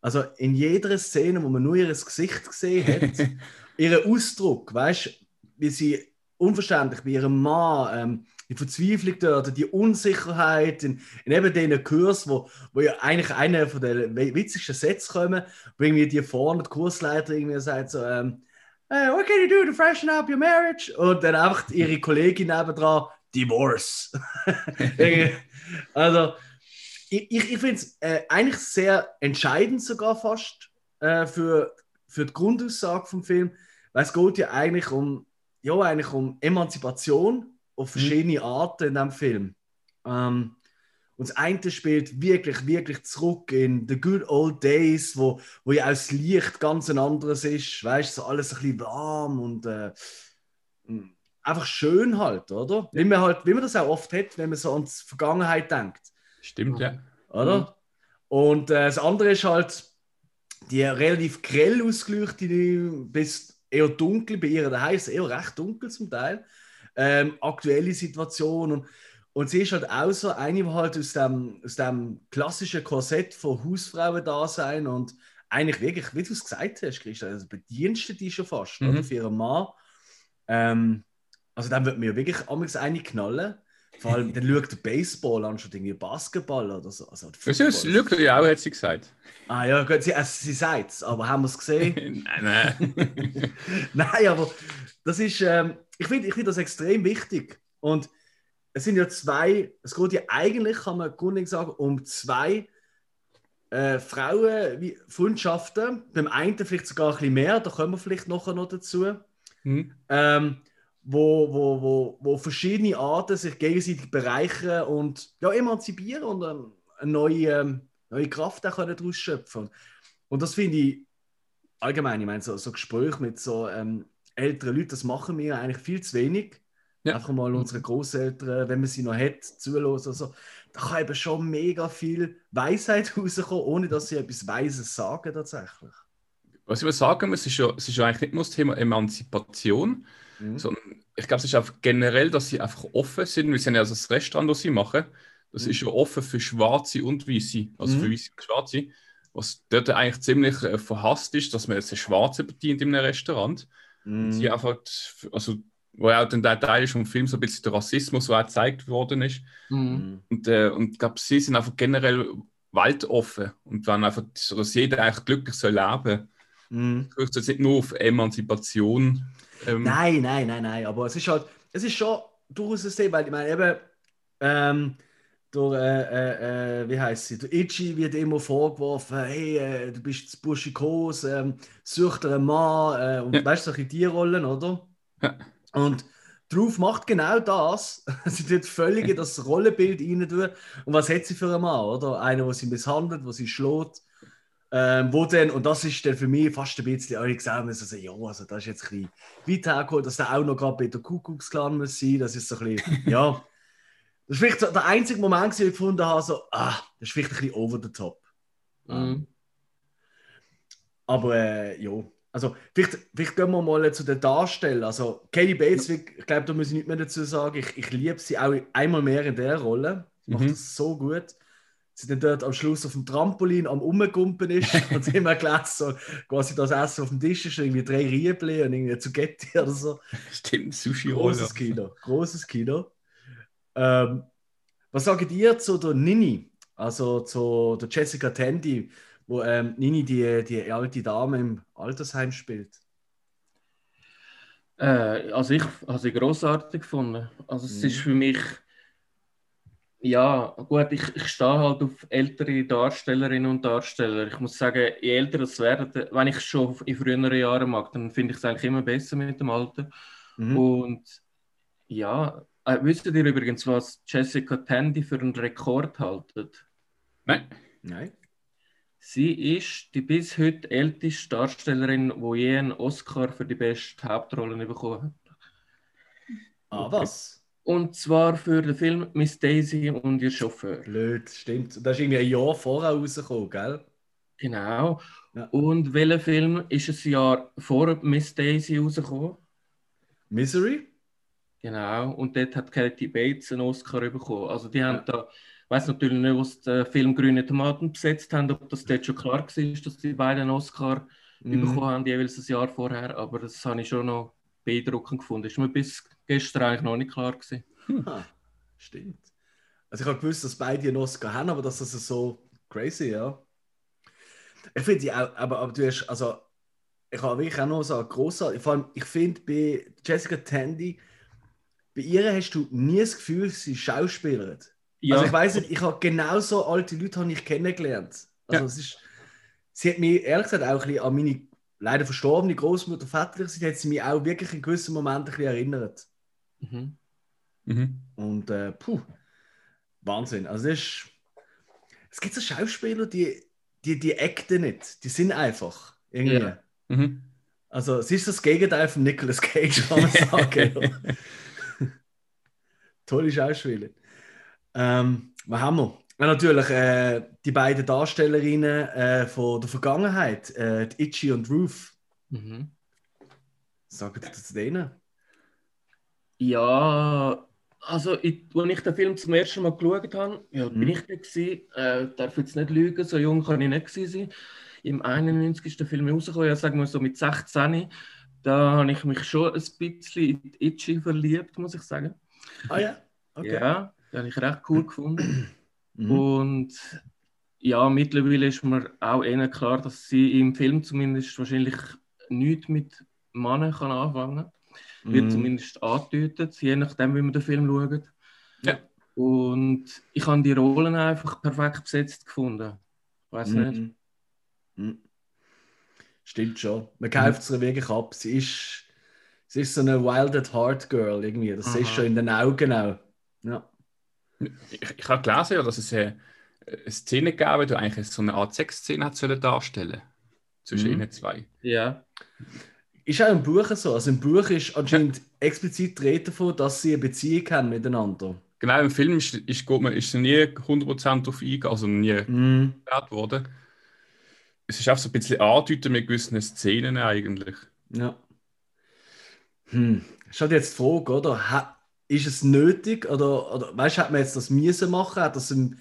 Also in jeder Szene, wo man nur ihr Gesicht gesehen hat, [laughs] ihren Ausdruck, weißt du, wie sie unverständlich bei ihrem Mann, ähm, die Verzweiflung dort, die Unsicherheit, in, in eben diesen Kurs, wo, wo ja eigentlich einer von den witzigsten Sätze kommen, wo irgendwie die vorne, der Kursleiter irgendwie sagt so, ähm, hey, what can you do to freshen up your marriage? Und dann einfach ihre Kollegin nebendran, Divorce. [laughs] Also, ich, ich, ich finde es äh, eigentlich sehr entscheidend sogar fast äh, für, für die Grundaussage vom Film, weil es geht ja eigentlich um, ja, eigentlich um Emanzipation auf verschiedene Arten in diesem Film. Ähm, und das eine spielt wirklich, wirklich zurück in the good old days, wo, wo ja auch das Licht ganz ein anderes ist, weißt du, so alles ein bisschen warm und äh, einfach schön halt, oder? Wie man halt, wie man das auch oft hat, wenn man so an die Vergangenheit denkt, Stimmt, ja. oder? Und äh, das andere ist halt die relativ grell ausgeleuchtete bis eher dunkel bei ihr daheim, ist eher recht dunkel zum Teil. Ähm, aktuelle Situation und, und sie ist halt auch so eine, die halt aus dem, aus dem klassischen Korsett von Hausfrauen da sein und eigentlich wirklich, wie du es gesagt hast, Christian, also bedienstet die schon fast Mhm. oder, für ihren Mann. Ähm, also dann wird mir wirklich amigs eine knallen. Vor allem, dann schaut der Baseball an, statt irgendwie Basketball oder so. Also, Das ist Football. schaut ja auch, hat sie gesagt. Ah ja, gut, sie, also, sie sagt es, aber haben wir es gesehen? [laughs] nein, nein. [laughs] Nein, aber das ist, ähm, ich finde ich find das extrem wichtig. Und es sind ja zwei, es geht ja eigentlich, kann man grundlegend sagen, um zwei äh, Frauen wie Freundschaften. Beim einen vielleicht sogar ein bisschen mehr, da kommen wir vielleicht nachher noch dazu. Hm. Ähm, wo, wo, wo, wo verschiedene Arten sich gegenseitig bereichern und ja, emanzipieren und ähm, eine neue, ähm, neue Kraft auch können daraus schöpfen. Und das finde ich allgemein, ich meine, so, so Gespräche mit so ähm, älteren Leuten, das machen wir eigentlich viel zu wenig. Ja. Einfach mal unsere Großeltern, wenn man sie noch hat, zulassen. Also, da kann eben schon mega viel Weisheit [laughs] rauskommen, ohne dass sie etwas Weises sagen tatsächlich. Was ich mal sagen muss, ist ja, es ist ja eigentlich nicht nur das Thema Emanzipation, Mhm. sondern ich glaube, es ist einfach generell, dass sie einfach offen sind. Wir sind ja also das Restaurant, das sie machen. Das Mhm. ist ja offen für Schwarze und Weiße, also Mhm. für Weiße und Schwarze. Was dort eigentlich ziemlich äh, verhasst ist, dass man jetzt eine Schwarze bedient in einem Restaurant. Mhm. Sie einfach, also, wo ja auch dann der Teil ist vom Film so ein bisschen der Rassismus, der auch gezeigt worden ist. Mhm. Mhm. Und, äh, und ich glaube, sie sind einfach generell weltoffen und wollen einfach, so, dass jeder eigentlich glücklich soll leben. Mhm. Ich möchte jetzt nicht nur auf Emanzipation. Ähm, Nein, nein, nein, nein. Aber es ist halt, es ist schon durchaus ein Thema, weil ich meine, eben, ähm, durch, äh, äh, äh, wie heißt sie, der Itchy wird immer vorgeworfen, hey, äh, du bist zu buschikos, ähm, such dir einen Mann, äh, und Ja. weißt du, solche Tierrollen, oder? Ja. Und Drauf macht genau das. [laughs] sie tut völlig in das Rollenbild rein. tun. Und was hat sie für einen Mann, oder? Einer, der sie misshandelt, der sie schlägt. Ähm, wo denn, und das ist dann für mich fast ein bisschen, ich gesagt, müssen so, ja, also das ist jetzt ein bisschen weit hergeholt, dass der auch noch gerade bei der Kuckucksklan muss sein. Das ist so ein bisschen, ja. Das ist vielleicht so der einzige Moment, den ich gefunden habe, so, ah, das ist vielleicht ein bisschen over the top. Mhm. Aber äh, ja, also vielleicht, vielleicht gehen wir mal zu den Darstellern. Also Kelly Bates, ich glaube, da muss ich nicht mehr dazu sagen. Ich, ich liebe sie auch einmal mehr in der Rolle. Sie macht Mhm. das so gut. Sie dann dort am Schluss auf dem Trampolin am Umgumpen ist [laughs] und sie immer gelesen, so, quasi das Essen auf dem Tisch ist, irgendwie drei Riebli und irgendwie Zugetti oder so. Stimmt, Sushi-Rolle. Großes Kino, großes Kino. Ähm, was sagt ihr zu der Nini? Also zu der Jessica Tandy, wo ähm, Nini die, die alte Dame im Altersheim spielt. Äh, also ich habe sie grossartig gefunden. Also es Mhm. ist für mich, ja gut, ich, ich stehe halt auf ältere Darstellerinnen und Darsteller. Ich muss sagen, je älter es werden, wenn ich es schon in früheren Jahren mag, dann finde ich es eigentlich immer besser mit dem Alter. Mhm. Und ja, äh, wisst ihr übrigens, was Jessica Tandy für einen Rekord haltet? Nein. Nein. Sie ist die bis heute älteste Darstellerin, die je einen Oscar für die beste Hauptrolle bekommen hat. Ah, was? Und zwar für den Film Miss Daisy und ihr Chauffeur. Blöd, stimmt. Das ist irgendwie ein Jahr vorher rausgekommen, gell? Genau. Ja. Und welcher Film ist ein Jahr vor Miss Daisy rausgekommen? Misery? Genau. Und dort hat Katie Bates einen Oscar bekommen. Also die haben da, ich weiß natürlich nicht, was der Film Grüne Tomaten besetzt haben, ob das dort schon klar war, dass die beiden einen Oscar Mhm. bekommen haben, jeweils ein Jahr vorher. Aber das habe ich schon noch beeindruckend gefunden. Das ist mir bis gestern eigentlich noch nicht klar gewesen. Ah, stimmt. Also ich habe gewusst, dass beide einen Oscar haben, aber das ist so crazy, ja. Ich finde auch, aber, aber du hast, also ich habe wirklich auch noch so großartig, vor allem ich finde bei Jessica Tandy, bei ihr hast du nie das Gefühl, sie schauspielert. Ja, Also ich weiß nicht, ich habe genauso alte Leute habe ich kennengelernt. Also Ja. es ist, sie hat mich ehrlich gesagt auch ein bisschen an meine leider verstorbene Großmutter väterlich sie hat sie mich auch wirklich in gewissen Momenten ein bisschen erinnert. Mhm. Mhm. Und äh, puh, Wahnsinn. Also das ist, es gibt so Schauspieler, die, die, die acten nicht. Die sind einfach. Irgendwie. Ja. Mhm. Also es ist das Gegenteil von Nicolas Cage, kann [laughs] man sagen. Tolle Schauspieler. Ähm, was haben wir? Ja, natürlich äh, die beiden Darstellerinnen äh, von der Vergangenheit, äh, die Itchy und Ruth. Mhm. Sagen Sie zu denen? Ja, also ich, als ich den Film zum ersten Mal geschaut habe, ja, bin Mhm. ich da gewesen, äh, darf jetzt nicht lügen, so jung kann ich nicht gewesen sein. Im 91. ist der Film rausgekommen, ja, sagen wir so mit 16. Da habe ich mich schon ein bisschen in Itchy verliebt, muss ich sagen. Ah ja? Okay. Ja, den habe ich recht cool gefunden. [clears throat] Mhm. Und ja, mittlerweile ist mir auch eher klar, dass sie im Film zumindest wahrscheinlich nichts mit Männern kann anfangen kann. Wird Mhm. zumindest angedeutet, je nachdem, wie man den Film schaut. Ja. Und ich habe die Rollen einfach perfekt besetzt gefunden. Ich weiß nicht. Mhm. Mhm. Stimmt schon. Man kauft es ihr wirklich ab. Sie ist, sie ist so eine Wild at Heart Girl irgendwie. Das Aha. ist schon in den Augen auch. Ja. Ich, ich habe gelesen, ja, dass es eine, eine Szene gab, die eigentlich so eine Art Sexszene hat sollen darstellen zwischen Mhm. ihnen zwei. Ja. Ist auch im Buch so. Also im Buch ist anscheinend explizit die Rede davon, dass sie eine Beziehung haben miteinander. Genau, im Film ist, ist, geht man, ist nie 100% auf eingegangen, also nie erklärt worden. Es ist auch so ein bisschen andeutet mit gewissen Szenen eigentlich. Ja. Hm. Ist halt jetzt die Frage, oder? Ha, ist es nötig oder, oder weißt du, hat man jetzt das müssen machen? Hat das im,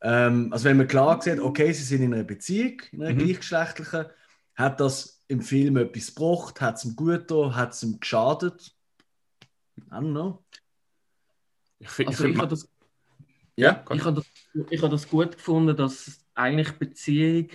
ähm, also wenn man klar sieht, okay, sie sind in einer Beziehung, in einer Mhm. gleichgeschlechtlichen, hat das im Film etwas gebracht? Hat es ihm gut getan? Hat es ihm geschadet? I don't know. Ich, fi- Also ich ich find, habe das, ja, ich habe das, ich habe das gut gefunden, dass eigentlich Beziehung,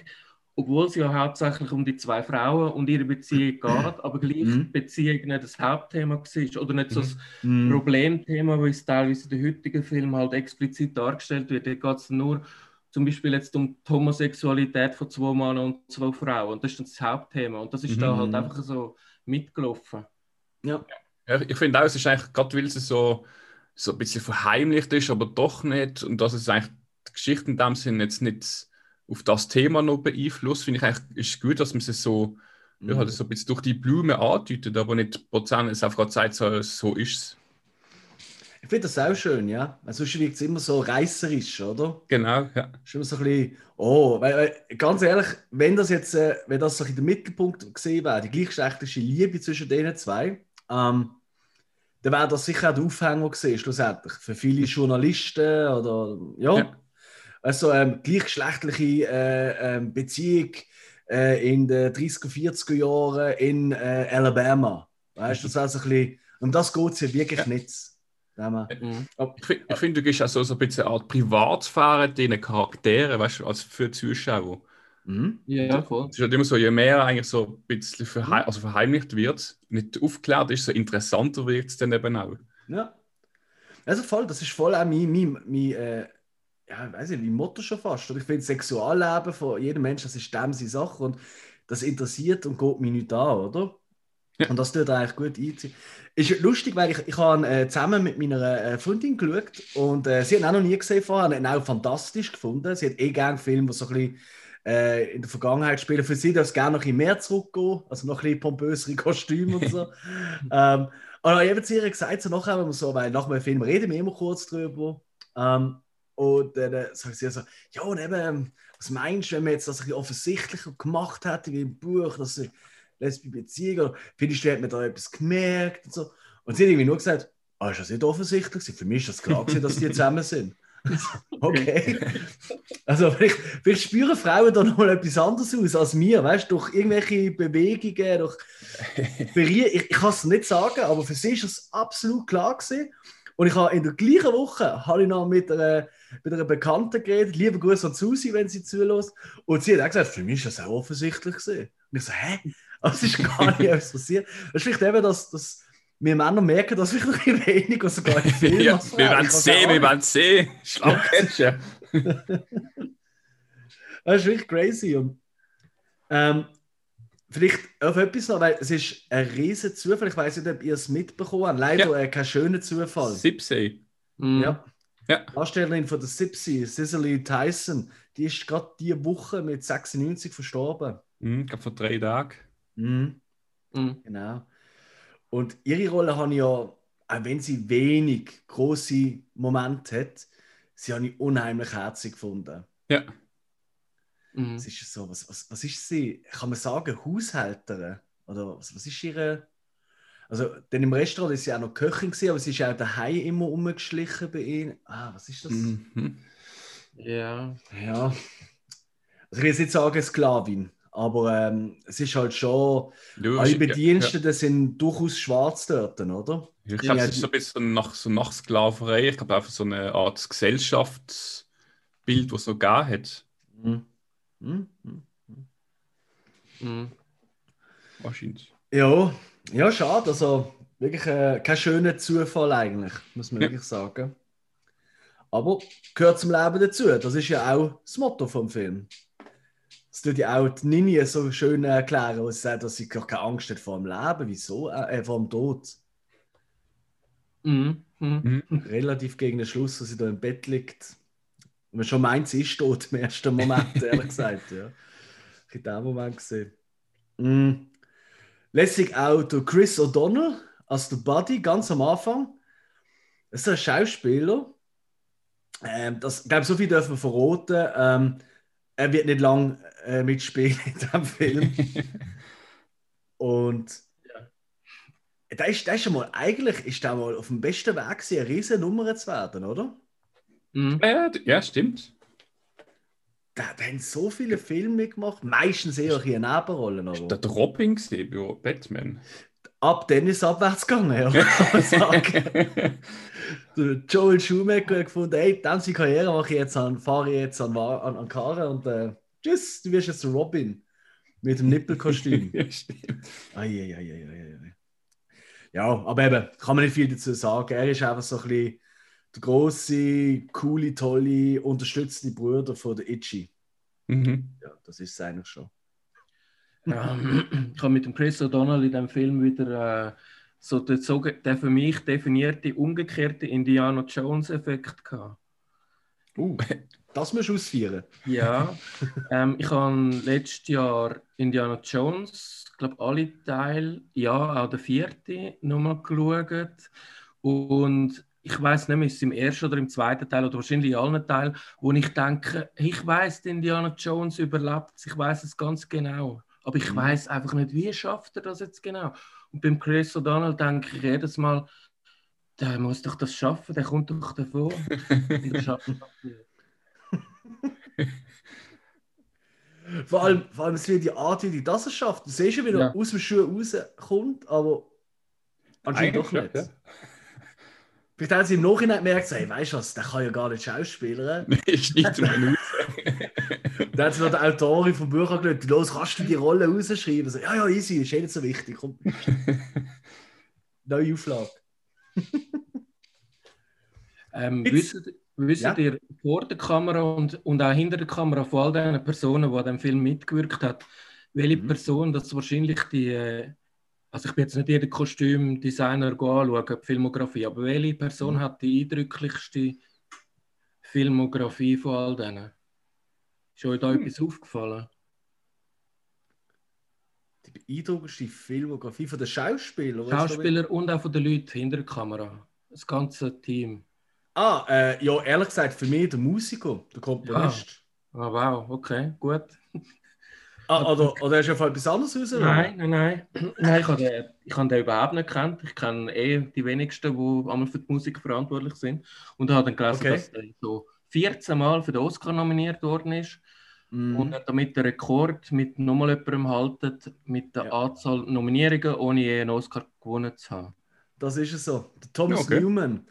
obwohl es ja hauptsächlich um die zwei Frauen und ihre Beziehung [clears throat] geht, aber gleich Mhm. Beziehung nicht das Hauptthema war oder nicht so das Hm. Problemthema, wie es teilweise in den heutigen Filmen halt explizit dargestellt wird. Da geht es nur zum Beispiel jetzt um die Homosexualität von zwei Männern und zwei Frauen. Und das ist dann das Hauptthema. Und das ist da Mhm. halt einfach so mitgelaufen. Ja. Ja, ich finde auch, es ist eigentlich, gerade weil es so, so ein bisschen verheimlicht ist, aber doch nicht, und dass es eigentlich die Geschichte in dem Sinn jetzt nicht auf das Thema noch beeinflusst, finde ich eigentlich, ist gut, dass man es so, ja, Mhm. halt so ein bisschen durch die Blume andeutet, aber nicht Prozent, es einfach sagt, so, so ist es. Ich finde das auch schön, ja. Also sonst wirkt es immer so reißerisch, oder? Genau, ja. ist immer so ein bisschen, oh, weil, weil, ganz ehrlich, wenn das jetzt, äh, wenn das so in der Mittelpunkt gesehen wäre, die gleichgeschlechtliche Liebe zwischen denen zwei, ähm, dann wäre das sicher auch der Aufhänger gesehen, schlussendlich. Für viele Journalisten oder, ja. Ja. Also, ähm, gleichgeschlechtliche äh, ähm, Beziehung äh, in den 30er, 40er Jahren in äh, Alabama. Weißt du, das wäre so ein bisschen, um das geht es ja wirklich nicht. Wenn man, Mhm. Ich, ich finde, du gibst auch so, so ein bisschen eine Art Privatsphäre diesen Charakteren, weißt du, als für die Zuschauer. Mhm. Ja, voll. Es ist halt immer so, je mehr eigentlich so ein bisschen Mhm. verhei also verheimlicht wird, nicht aufgeklärt ist, so interessanter wird es dann eben auch. Ja. Also voll, das ist voll auch mein, mein, mein äh, ja, weiß ich, mein Motto schon fast. Und ich finde, das Sexualleben von jedem Menschen, das ist dem seine Sache und das interessiert und geht mich nicht an, oder? Ja. Und das tut eigentlich gut einziehen. Ist lustig, weil ich, ich habe äh, zusammen mit meiner äh, Freundin geschaut und äh, sie hat ihn auch noch nie gesehen vorher, hat ihn auch fantastisch gefunden. Sie hat eh gerne Filme, die so ein bisschen äh, in der Vergangenheit spielen. Für sie darf es gerne noch ein bisschen mehr zurückgehen, also noch ein bisschen pompösere Kostüme und so. [laughs] ähm, aber ich habe zu ihr gesagt, so nachher, wenn wir so, weil nach dem Film reden wir immer kurz drüber. Ähm, und dann äh, sagt sie so, ja, und eben, ähm, was meinst du, wenn man jetzt das offensichtlicher gemacht hätte, wie im Buch, dass sie lesbische Beziehung, oder findest du, hat man da etwas gemerkt und so. Und sie hat irgendwie nur gesagt, ah, ist das nicht offensichtlich? Für mich ist das klar gewesen, dass die zusammen sind. [laughs] okay. Also vielleicht, vielleicht spüren Frauen da noch mal etwas anderes aus als wir, weißt du, durch irgendwelche Bewegungen, durch Berührung. Ich, ich kann es nicht sagen, aber für sie ist das absolut klar gewesen. Und ich habe in der gleichen Woche habe ich noch mit einer, mit einer Bekannten geredet, liebe Grüße an Susi, wenn sie zulässt. Und sie hat auch gesagt, für mich ist das auch offensichtlich gewesen. Und ich so, hä? Es ist gar nicht [laughs] etwas passiert. Das ist vielleicht eben, dass, dass wir Männer merken, dass vielleicht ein bisschen weniger sogar im Film Ja, wir werden kann sehen, wir werden sehen. Schlagketchen. [laughs] Das ist wirklich crazy. Und, ähm, vielleicht auf etwas noch, weil es ist ein riesen Zufall. Ich weiß nicht, ob ihr es mitbekommen habt. Leider äh, kein schöner Zufall. 17. Mhm. Ja. Ja. Darstellerin von der Sipsy, Cicely Tyson, die ist gerade diese Woche mit 96 verstorben. Mhm, ich glaube vor drei Tagen. Mhm. Mhm. Genau. Und ihre Rolle habe ich ja, auch wenn sie wenig große Momente hat, sie habe ich unheimlich herzig gefunden. Ja. Mhm. Es ist so, was, was, was ist sie? Kann man sagen, Haushälterin? Oder was, was ist ihre. Also, denn im Restaurant ist sie auch noch Köchin, gewesen, aber sie ist auch daheim immer rumgeschlichen bei ihnen. Ah, was ist das? Mhm. Ja. Ja. Also, ich will jetzt nicht sagen Sklavin, aber ähm, es ist halt schon. Ja, Alle ja, Bediensteten sind durchaus schwarz dort, oder? Ja. Ich glaube, es ist so ein bisschen nach, so nach Sklaverei. Ich glaube, einfach so eine Art Gesellschaftsbild, das es noch gegeben hat. Mhm. Mhm. Mhm. Wahrscheinlich. Ja, ja, schade. Also wirklich äh, kein schöner Zufall eigentlich, muss man Ja. wirklich sagen. Aber gehört zum Leben dazu. Das ist ja auch das Motto vom Film. Das tut ja auch die Nini so schön erklären, wo sie sagt, dass sie gar keine Angst hat vor dem Leben. Wieso? Äh, vor dem Tod. Mhm. Mhm. Relativ gegen den Schluss, wo sie da im Bett liegt. Und man schon meint, sie ist tot im ersten Moment, [laughs] ehrlich gesagt. Ja. Ich habe den Moment gesehen. Mm. Lässig auch der Chris O'Donnell als der Buddy ganz am Anfang. Das ist ein Schauspieler. Ähm, das, ich glaube, so viel dürfen wir verraten. Ähm, er wird nicht lang äh, mitspielen in diesem Film. [laughs] Und da ist, da ist schon mal, eigentlich ist der mal auf dem besten Weg, gewesen, eine riesen Nummer zu werden, oder? Mhm. Ja, ja, stimmt. Da, da haben so viele Filme gemacht, meistens eher in Nebenrollen. Der Aber der Robin gesehen bei Batman. ab dann ist es abwärts gegangen, ja, kann man sagen. Der Joel Schumacher hat gefunden, hey, dann seine Karriere mache ich jetzt an, fahre ich jetzt an, an, an Karre und äh, tschüss, du wirst jetzt Robin mit dem Nippelkostüm. [laughs] ja, stimmt. Eieieiei. Ja, aber eben, kann man nicht viel dazu sagen. Er ist einfach so ein bisschen der grosse, coole, tolle, unterstützende Bruder von der Itchy. Mhm. Ja, das ist es eigentlich schon. [laughs] Ähm, ich habe mit dem Chris O'Donnell in dem Film wieder äh, so den, den für mich definierte umgekehrte Indiana Jones-Effekt gehabt. Uh, das musst du ausführen. Ja, [laughs] ähm, ich habe letztes Jahr Indiana Jones, ich glaube alle Teile, ja, auch der vierte nochmal geschaut. Und ich weiß nicht mehr, ist es im ersten oder im zweiten Teil oder wahrscheinlich in allen Teilen, wo ich denke, ich weiß, Indiana Jones überlebt es, ich weiß es ganz genau. Aber ich Mhm. weiß einfach nicht, wie schafft er das jetzt genau. Und beim Chris O'Donnell denke ich jedes Mal, der muss doch das schaffen, der kommt doch [laughs] nicht. [laughs] Vor allem, vor allem es wird die Art, wie die das schafft. Du siehst ja, wie er Ja. aus dem Schuh rauskommt, aber anscheinend doch Eigentlich, nicht. ja. Vielleicht haben sie im Nachhinein gemerkt, hey, weißt du was, der kann ja gar nicht schauspielern. [laughs] ist nicht aus. [laughs] Dann hat sie noch der Autorin vom Buch angeschaut, los, kannst du die Rolle rausschreiben? So, ja, ja, easy, ist eh nicht so wichtig. Komm. [laughs] Neue Auflage. Ähm, wisst Ja. ihr vor der Kamera und, und auch hinter der Kamera von all den Personen, die an dem Film mitgewirkt haben, welche Mhm. Person das wahrscheinlich die, äh, also ich bin jetzt nicht jeden Kostümdesigner anschauen, die Filmografie, aber welche Person Mhm. hat die eindrücklichste Filmografie von all denen? Ist euch da Hm. etwas aufgefallen? Die beeindruckendste Filmografie von den Schauspielern. Schauspieler und auch von den Leuten hinter der Kamera. Das ganze Team. Ah, äh, ja, ehrlich gesagt, für mich der Musiker, der Komponist. Ah, wow, okay, gut. Ah, oder, oder hast du auf etwas anderes raus? Nein, nein, nein. [clears throat] nein ich habe den, ich habe den überhaupt nicht gekannt. Ich kenne eh die wenigsten, die einmal für die Musik verantwortlich sind. Und habe dann gelesen, Okay. dass er so 14 Mal für den Oscar nominiert worden ist. Mhm. Und hat damit den Rekord mit nochmal jemandem halten, mit der Ja. Anzahl Nominierungen, ohne je einen Oscar gewonnen zu haben. Das ist es so. Der Thomas okay. Newman.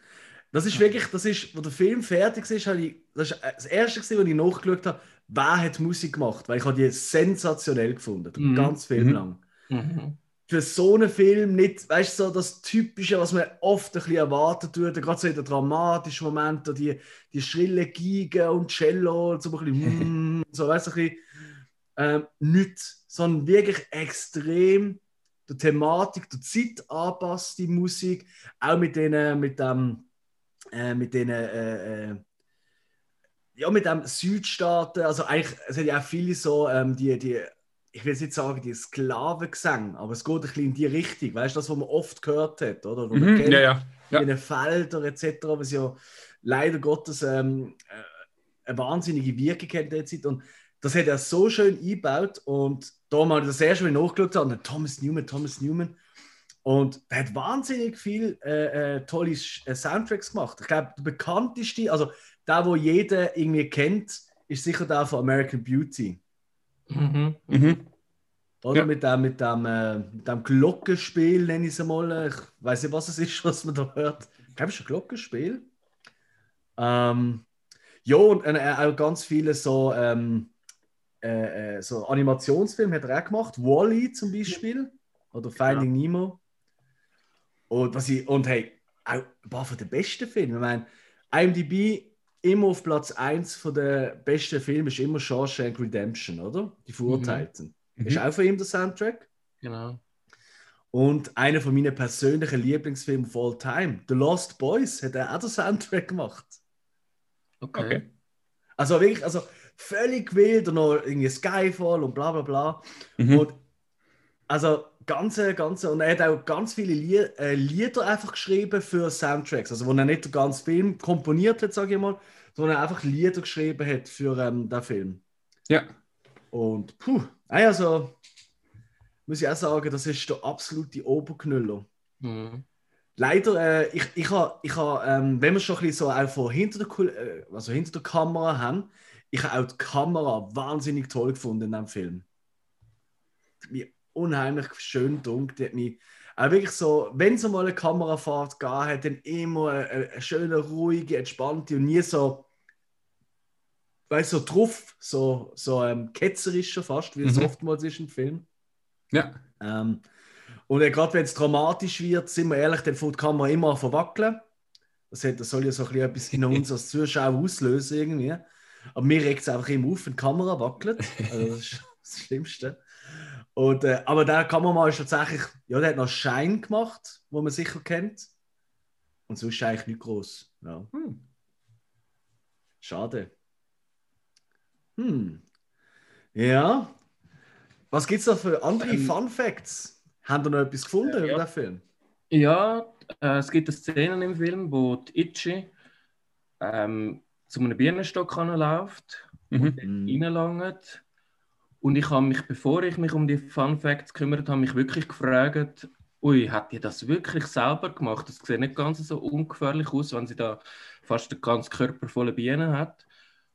Das ist wirklich, das ist, wo der Film fertig ist, habe ich, das ist das erste, wo ich nachgeschaut habe, wer hat Musik gemacht, weil ich habe die sensationell gefunden, den Mhm. ganzen Film Mhm. lang. Mhm. Für so einen Film nicht, weißt du, so das Typische, was man oft ein bisschen erwartet wird, gerade so in den dramatischen Momenten, die, die schrillen Giga und Cello und so ein bisschen, [laughs] mm, so, weißt du, ein bisschen, ähm, nichts, sondern wirklich extrem der Thematik, der Zeit angepasste Musik, auch mit den, mit dem, äh, mit den, äh, äh, ja, mit dem Südstaaten, also eigentlich, es hat ja auch viele so, ähm, die, die, ich will jetzt sagen, die Sklavengesang, aber es geht ein bisschen in die Richtung, weißt du, das, was man oft gehört hat, oder? Wo man Mhm. kennt, Ja, ja. Ja. in den Feldern etc., was ja leider Gottes ähm, äh, eine wahnsinnige Wirkung hat in der Zeit. Und das hat er so schön eingebaut. Und da mal das erste Mal nachgeschaut habe, Thomas Newman, Thomas Newman. Und er hat wahnsinnig viel äh, äh, tolle äh, Soundtracks gemacht. Ich glaube, der bekannteste, also der, wo jeder irgendwie kennt, ist sicher der von American Beauty. Mhm. Mhm. Oder Ja. mit dem, mit dem, äh, mit dem Glockenspiel, nenne ich es einmal. Ich weiß nicht, was es ist, [laughs] was man da hört. Ich glaube, es ist ein Glockenspiel. Ähm, ja, und äh, auch ganz viele so, ähm, äh, äh, so Animationsfilme hat er auch gemacht. Wally zum Beispiel. Oder Finding Nemo. Und, was ich, und hey, auch ein paar von den besten Filme. Ich meine, IMDb immer auf Platz 1 von den besten Filmen ist immer Shawshank Redemption, oder? Die Verurteilten. Mhm. Ist auch von ihm der Soundtrack. Genau. Und einer von meinen persönlichen Lieblingsfilmen of all time, The Lost Boys, hat er auch den Soundtrack gemacht. Okay. Okay. Also wirklich, also völlig wild und noch irgendwie Skyfall und bla bla bla. Mhm. Und also ganze, ganze, und er hat auch ganz viele Lied, äh, Lieder einfach geschrieben für Soundtracks. Also wo er nicht den ganzen Film komponiert hat, sage ich mal, sondern einfach Lieder geschrieben hat für ähm, den Film. Ja. Und puh, also muss ich auch sagen, das ist der absolute Oberknüller. Mhm. Leider, äh, ich, ich habe, ich ha, ähm, wenn wir schon ein bisschen so auch von hinter der, äh, also hinter der Kamera haben, ich habe auch die Kamera wahnsinnig toll gefunden in diesem Film. Mir unheimlich schön dunkel. Hat mich auch wirklich so, wenn es mal eine Kamerafahrt gab, hat dann immer eine, eine schöne, ruhige, entspannte und nie so, weißt so drauf, so, so ähm, ketzerisch schon fast, wie es Mhm. oftmals ist im Film. Ja. Ähm, und äh, gerade wenn es dramatisch wird, sind wir ehrlich, dann fängt die Kamera immer an zu wackeln. Das, hat, das soll ja so ein bisschen etwas in uns als Zuschauer [laughs] auslösen irgendwie. Aber mir regt es einfach immer auf, wenn die Kamera wackelt. Also das ist das Schlimmste. Und, äh, aber der Kameramann ist tatsächlich, ja, der hat noch Schein gemacht, wo man sicher kennt. Und sonst ist eigentlich nicht groß. Ja. Hm. Schade. Hm. Ja. Was gibt es da für andere Ähm, Fun Facts? Haben ihr noch etwas gefunden ja. über den Film? Ja, äh, es gibt eine Szene im Film, wo die Itchy ähm, zu einem Bienenstock läuft Mhm. Mhm. reinlangt. Und ich habe mich, bevor ich mich um die Fun Facts gekümmert habe, mich wirklich gefragt, ui, hat die das wirklich selber gemacht? Das sieht nicht ganz so ungefährlich aus, wenn sie da fast den ganzen Körper voller Bienen hat.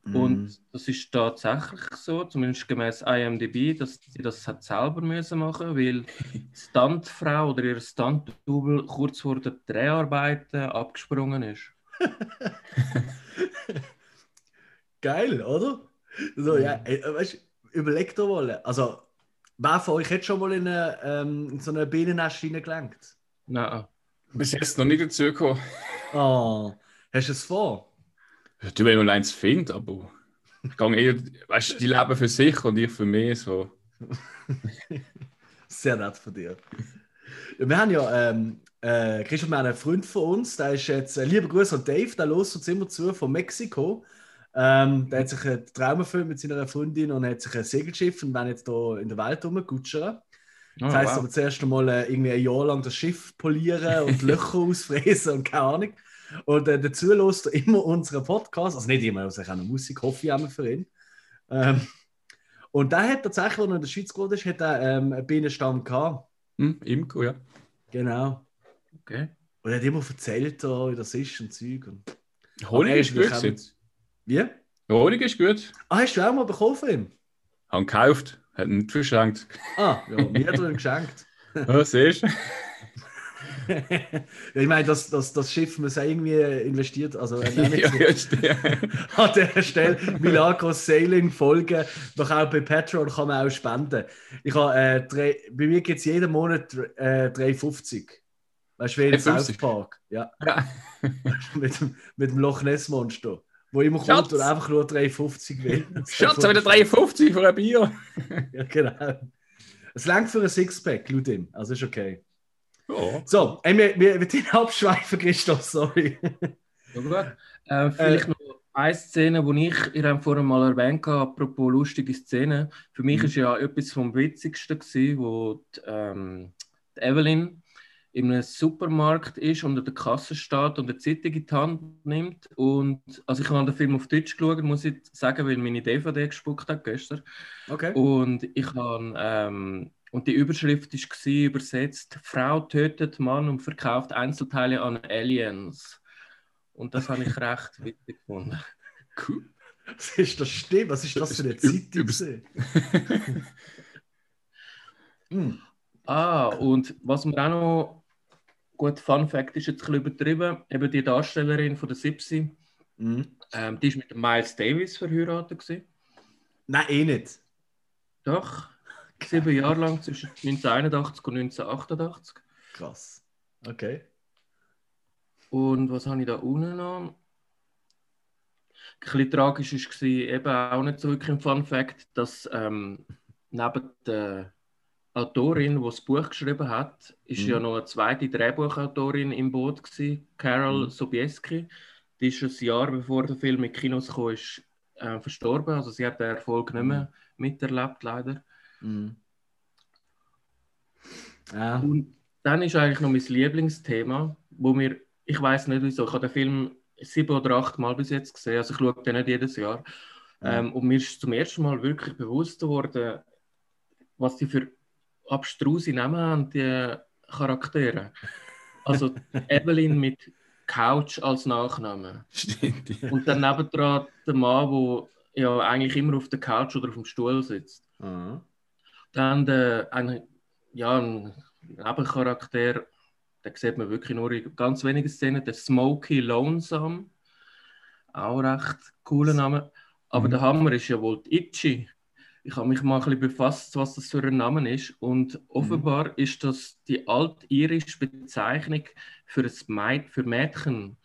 Mhm. Und das ist tatsächlich so, zumindest gemäß IMDb, dass sie das hat selber müssen machen, weil die [laughs] Stuntfrau oder ihr Stunt-Double kurz vor den Dreharbeiten abgesprungen ist. [laughs] Geil, oder? So, ja, Mhm. äh, weißt, überlegt doch mal. Also, wer von euch hat schon mal in, eine, ähm, in so eine Bienennest hineingelenkt? Nein. Bis jetzt noch nicht dazu gekommen. Oh, hast du es vor? Du, wenn man eins findet, aber ich gehe eher, weißt du, die leben für sich und ich für mich. So. [laughs] Sehr nett von dir. Ja, wir haben ja, ähm, äh, Christoph, wir haben einen Freund von uns, der ist jetzt, äh, lieber Grüße an Dave, der los uns immer zu von Mexiko. Ähm, der hat sich einen Traum erfüllt mit seiner Freundin und hat sich ein Segelschiff und werden jetzt hier in der Welt rumgutschern. Das Oh, heisst wow. aber zuerst einmal äh, irgendwie ein Jahr lang das Schiff polieren und [laughs] Löcher ausfräsen und keine Ahnung. Und äh, dazu lässt er immer unseren Podcast, also nicht immer, also ich auch noch Musik, hoffe ich für ihn. Ähm, und der hat tatsächlich, als er in der Schweiz gewohnt ist, hat er ähm, einen Bienenstamm gehabt. Hm, Imko, ja. Genau. Okay. Und er hat immer erzählt, wie das ist und Zeug. Und... Honig ist gut. Wie? Honig ist gut. Ah, hast du auch mal bekommen von ihm? Haben gekauft, hat ihn nicht verschenkt. Ah, ja, mir hat er ihn geschenkt. [laughs] Ja, siehst du? [laughs] ja, ich meine, das, das, das Schiff muss auch irgendwie investiert, also [laughs] ja, ja, an der Stelle Milagros Sailing folgen. Doch auch bei Patreon kann man auch spenden. Ich habe, äh, drei, bei mir gibt es jeden Monat äh, 3,50. Weißt du, wie in 3,50? South Park. Ja, Ja. mit, dem- mit dem Loch Ness Monster. Wo immer kommt Schatz! und einfach nur 3,50 will. [laughs] Schatz, wieder 3,50 für ein Bier. [laughs] Ja, genau. Es langt für ein Sixpack, laut ihm. Also ist okay. Ja. So, ey, wir, wir, wir den [laughs] abschweifen, Christoph, sorry. Ja, gut. Äh, vielleicht noch eine Szene, die ich ihr vorhin mal erwähnt habe, apropos lustige Szene. Für mich Mhm. ist ja etwas vom Witzigsten gewesen, wo die, ähm, die Evelyn in einem Supermarkt ist, unter der Kasse steht und eine Zeitung in die Hand nimmt. Und also ich habe den Film auf Deutsch geschaut, muss ich sagen, weil meine DVD gespuckt hat gestern. Okay. Und ich habe ähm, und die Überschrift war übersetzt: Frau tötet Mann und verkauft Einzelteile an Aliens. Und das habe ich [laughs] recht witzig gefunden. Cool. Was ist das stimmt? Was ist das für eine Zeitung? [laughs] Hm. Ah, und was mir auch noch gut, Fun Fact ist jetzt ein bisschen übertrieben, eben die Darstellerin von der Sipsi, Hm. ähm, die ist mit dem Miles Davis verheiratet gewesen. Nein, eh nicht. Doch, sieben Jahre lang zwischen 1981 und 1988. Krass. Okay. Und was habe ich da unten noch? Ein bisschen tragisch war eben auch nicht so wirklich ein Fun Fact, dass ähm, neben der Autorin, die das Buch geschrieben hat, ist Mhm. ja noch eine zweite Drehbuchautorin im Boot gewesen, Carol Mhm. Sobieski. Die ist ein Jahr bevor der Film in die Kinos kam, ist, äh, verstorben. Also sie hat den Erfolg nicht mehr miterlebt, leider. Hm. Ja. Und dann ist eigentlich noch mein Lieblingsthema, wo mir, ich weiß nicht wieso, ich habe den Film sieben oder acht Mal bis jetzt gesehen, also ich schaue den nicht jedes Jahr. Ähm, und mir ist zum ersten Mal wirklich bewusst geworden, was die für abstruse Namen haben, die Charaktere. Also [laughs] Evelyn mit Couch als Nachname. Stimmt. ja. Und dann nebendran der Mann, der ja eigentlich immer auf der Couch oder auf dem Stuhl sitzt. Aha. Dann der, ein, ja, ein Nebencharakter, den sieht man wirklich nur in ganz wenigen Szenen, der Smokey Lonesome. Auch recht cooler Name. Aber Mhm. der Hammer ist ja wohl die Itchy. Ich habe mich mal ein bisschen befasst, was das für ein Name ist. Und offenbar ist das die altirische Bezeichnung für, ein Mäd für Mädchen.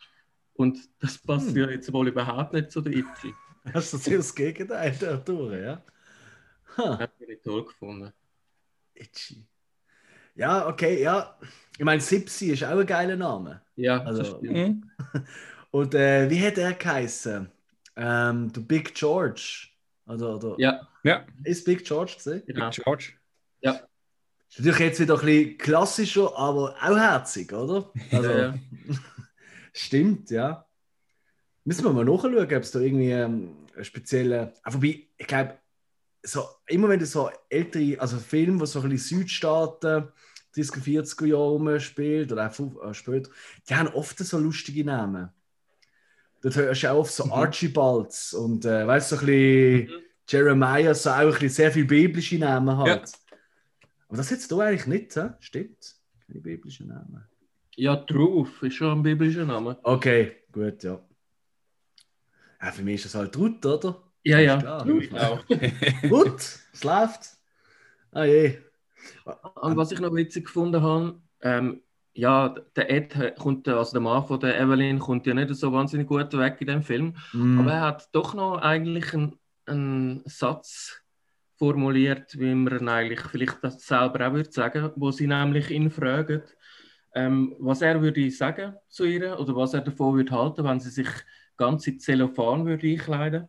Und das passt Hm. ja jetzt wohl überhaupt nicht zu der Itchy. [laughs] Hast du das Gegenteil der durch, ja? Ha. Das habe ich toll gefunden. Itchy. Ja, okay, ja. Ich meine, Sipsi ist auch ein geiler Name. Ja, Also- das stimmt. Mhm. [laughs] Und äh, wie hat er geheißen? Ähm, der Big George. Oder, oder Ja, Ja, ist Big George gesehen? genau. George. Ist natürlich jetzt wieder ein bisschen klassischer, aber auch herzig, oder? Also, Ja, ja. [laughs] Stimmt, ja. Müssen wir mal nachschauen, ob es da irgendwie ähm, einen speziellen. Ah, wobei, ich glaube, so, immer wenn du so ältere, also Filme, die so ein bisschen Südstaaten, 30er, 40er Jahre rumspielt oder auch äh, später, die haben oft so lustige Namen. Dort hörst du auch oft so Mhm. Archibalds und äh, weißt du, so ein bisschen Jeremiah, so auch ein bisschen sehr viele biblische Namen halt. Aber das jetzt du eigentlich nicht, hä? stimmt? Keine biblischen Namen. Ja, Truth ist schon ein biblischer Name. Okay, gut, ja. ja für mich ist das halt Ruth, oder? Ja, ja. [laughs] Gut, es läuft. Ah je. Und was ich noch witzig gefunden habe, ähm, ja, der Ed äh, kommt, also der Mann von der Evelyn, kommt ja nicht so wahnsinnig gut weg in dem Film, Mm. aber er hat doch noch eigentlich einen, einen Satz formuliert, wie man eigentlich vielleicht das selber auch würde sagen, wo sie nämlich ihn fragen, ähm, was er würde sagen zu ihr oder was er davon würde halten, wenn sie sich ganz in Zellophan würde einkleiden.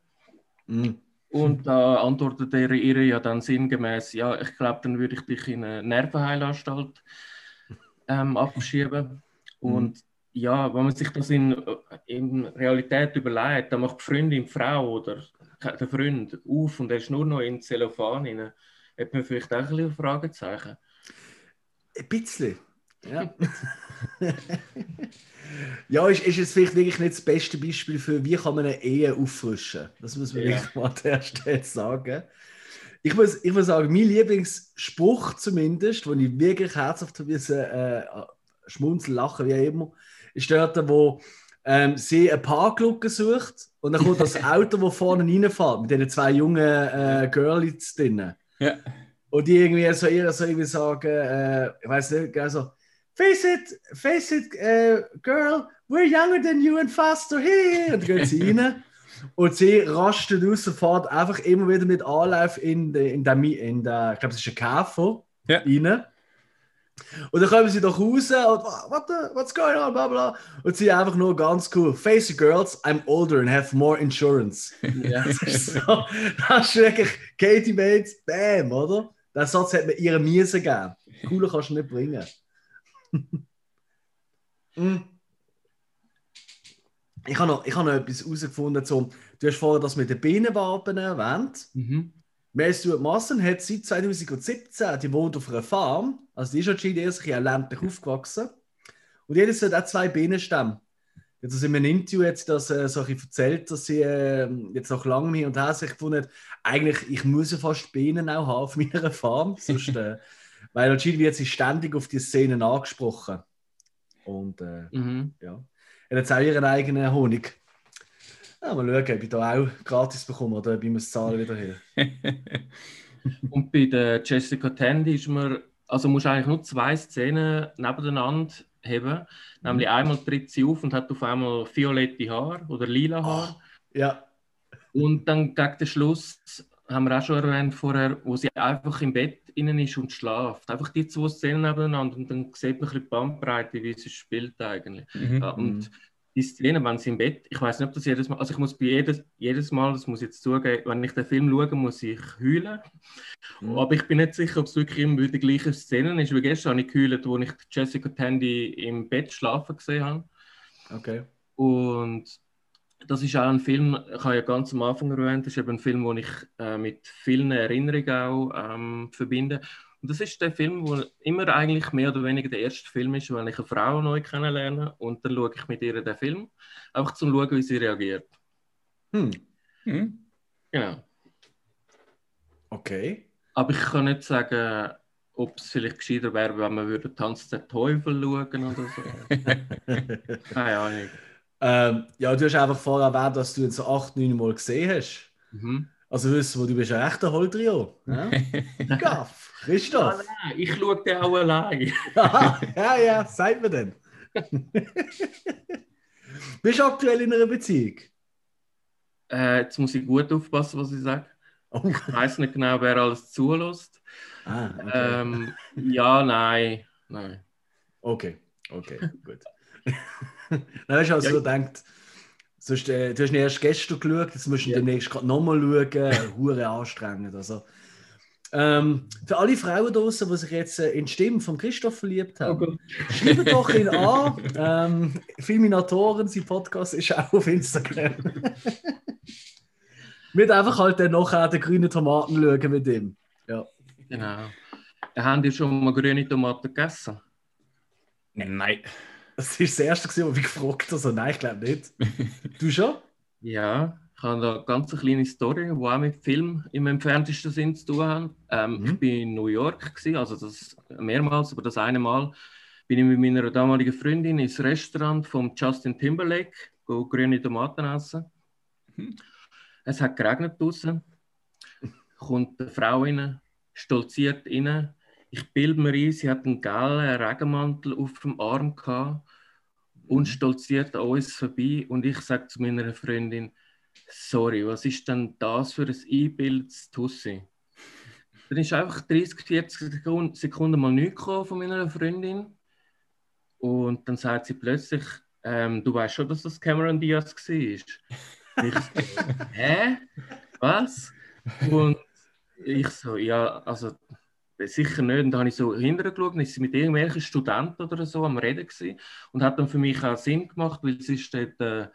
Mm. Und da antwortet er ihr ja dann sinngemäß, ja, ich glaube, dann würde ich dich in eine Nervenheilanstalt ähm, abschieben. Und ja, wenn man sich das in, in Realität überlegt, dann macht die Freundin die Frau oder der Freund auf und er ist nur noch in Zellophan rein, hat man vielleicht auch ein bisschen Fragezeichen. Ein bisschen. Ja. [laughs] ja, ist, ist jetzt vielleicht wirklich nicht das beste Beispiel für, wie kann man eine Ehe auffrischen. Das muss man Ja. wirklich mal an der Stelle sagen. Ich muss, ich muss sagen, mein Lieblingsspruch zumindest, wo ich wirklich herzhaft bisschen äh, schmunzeln, lachen, wie immer, ist dort, wo ähm, sie eine Parklücke sucht und dann kommt das [laughs] Auto, das vorne reinfährt, mit den zwei jungen äh, Girlies drinnen. Ja. Und die irgendwie so eher so irgendwie sagen, äh, ich weiß nicht, gell, so, face it, face it, äh, girl, we're younger than you and faster here. Und dann gehen sie [laughs] rein. Und sie rastet aus sofort einfach immer wieder mit Anlauf in, de, in, der, Mi- in der, ich glaube, es ist ein Käfer, Ja. rein. Und dann kommen sie doch raus und what the, what's going on, bla bla. Und sie einfach nur ganz cool, face it, girls, I'm older and have more insurance. [laughs] Ja. Das ist, so, das ist wirklich Katie Bates, bam, oder? Den Satz hat man ihre Miese gegeben. Cooler kannst du nicht bringen. [laughs] Mm. Ich habe noch, ich habe noch etwas herausgefunden. Zum, du hast vorher das mit den Bienenwaben erwähnt. Mhm. Mary Stuart Marston hat seit 2017, die wohnt auf einer Farm, also die ist anscheinend eher sich ländlich aufgewachsen. Und jedes hat auch zwei Bienenstämme. Jetzt also in einem Interview jetzt das äh, so erzählt, dass sie äh, jetzt nach langem hin und her sich gefunden hat, eigentlich, ich muss ja fast Bienen auch haben auf [laughs] meiner Farm, sonst, äh, weil anscheinend wird sie ständig auf die Szenen angesprochen. Und äh, Mhm. ja, er hat jetzt auch ihren eigenen Honig. Ja, mal schauen, ob ich da auch gratis bekomme oder ob ich muss zahlen wieder her. [laughs] Und bei der Jessica Tandy ist man, also musst du eigentlich nur zwei Szenen nebeneinander haben. Nämlich einmal tritt sie auf und hat auf einmal violette Haare oder lila Haare. Ja, Und dann gegen den Schluss haben wir auch schon erwähnt vorher, wo sie einfach im Bett innen ist und schlaft. Einfach die zwei Szenen nebeneinander und dann sieht man ein bisschen die Bandbreite, wie sie spielt eigentlich. Mhm. Ja, und die Szene, wenn sie im Bett, ich weiß nicht, ob das jedes Mal, also ich muss bei jedes, jedes Mal, das muss ich jetzt zugeben, wenn ich den Film schaue, muss ich heulen. Mhm. Aber ich bin nicht sicher, ob es wirklich immer wieder die gleiche Szene ist. Wie gestern habe ich geheult, wo ich Jessica Tandy im Bett schlafen gesehen habe. okay. Und das ist auch ein Film, ich habe ja ganz am Anfang erwähnt, das ist eben ein Film, den ich äh, mit vielen Erinnerungen auch ähm, verbinde. Und das ist der Film, wo immer eigentlich mehr oder weniger der erste Film ist, wenn ich eine Frau neu kennenlerne und dann schaue ich mit ihr den Film, einfach zum schauen, wie sie reagiert. Hm. Mhm. Genau. Okay. Aber ich kann nicht sagen, ob es vielleicht gescheiter wäre, wenn man würde Tanz der Teufel schauen oder so. [laughs] Keine Ahnung. Ähm, ja, du hast einfach vorher erwähnt, dass du ihn so acht, neun Mal gesehen hast. Mhm. Also wissen wir, du bist ein echter Holdrio. Ja? [laughs] Gaff, Christoph. Nein, ich schaue den auch allein. Aha, [laughs] ja, ja, sagt mir denn. [laughs] bist du aktuell in einer Beziehung? Äh, jetzt muss ich gut aufpassen, was ich sage. Oh. Ich weiß nicht genau, wer alles zulässt. Ah, okay. Ähm, ja, nein. nein. okay, okay, gut. Dann hast du also Ja. so gedacht, sonst, äh, du hast ihn erst gestern geschaut, jetzt musst du Ja. demnächst gerade nochmal schauen. [laughs] Hure anstrengend. Also. Ähm, für alle Frauen draußen, die sich jetzt äh, in die Stimme von Christoph verliebt haben, schreibt [laughs] doch ihn an. Ähm, Filminatoren, sein Podcast ist auch auf Instagram. [laughs] Mit einfach halt dann nachher den grünen Tomaten schauen mit ihm. Genau. Haben die schon mal grüne Tomaten gegessen? Nein. Das ist das erste, was ich gefragt habe. Also, nein, ich glaube nicht. Du schon? Ja, ich habe da ganz eine kleine Story, die auch mit Film im entferntesten Sinn zu tun hat. Ähm, Mhm. Ich war in New York, gewesen, also das mehrmals, aber das eine Mal bin ich mit meiner damaligen Freundin ins Restaurant von Justin Timberlake, go grüne Tomaten essen. Mhm. Es hat geregnet draußen. Kommt eine Frau rein, stolziert rein. Ich bilde mir ein, sie hat einen gelben Regenmantel auf dem Arm gehabt und stolziert an uns vorbei. Und ich sage zu meiner Freundin, sorry, was ist denn das für ein einbildes Tussi? Dann ist einfach 30, 40 Sekunden, mal nichts gekommen von meiner Freundin. Und dann sagt sie plötzlich, ähm, du weißt schon, dass das Cameron Diaz war. Ich so, [laughs] hä? Was? Und ich so, ja, also sicher nicht. Und dann habe ich so hinterher geschaut, und ist sie mit irgendwelchen Studenten oder so am Reden gewesen. Und hat dann für mich auch Sinn gemacht, weil sie ist dort äh,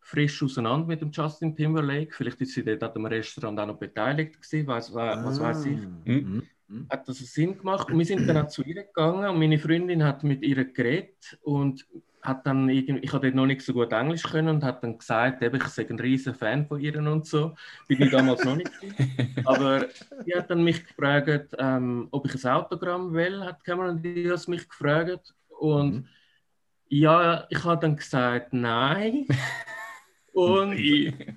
frisch auseinander mit dem Justin Timberlake. Vielleicht ist sie dort an dem Restaurant auch noch beteiligt gewesen, was, was weiß ich. Mhm. Hat das Sinn gemacht? Und wir sind dann auch zu ihr gegangen und meine Freundin hat mit ihr geredet und hat dann irgendwie, ich habe dort noch nicht so gut Englisch können und hat dann gesagt, eben, ich sei ein riesen Fan von ihr und so. Bin ich damals noch nicht. [laughs] Aber sie hat dann mich gefragt, ähm, ob ich ein Autogramm will, hat Cameron Diaz mich gefragt. Und Mhm. ja, ich habe dann gesagt, nein. [laughs] Und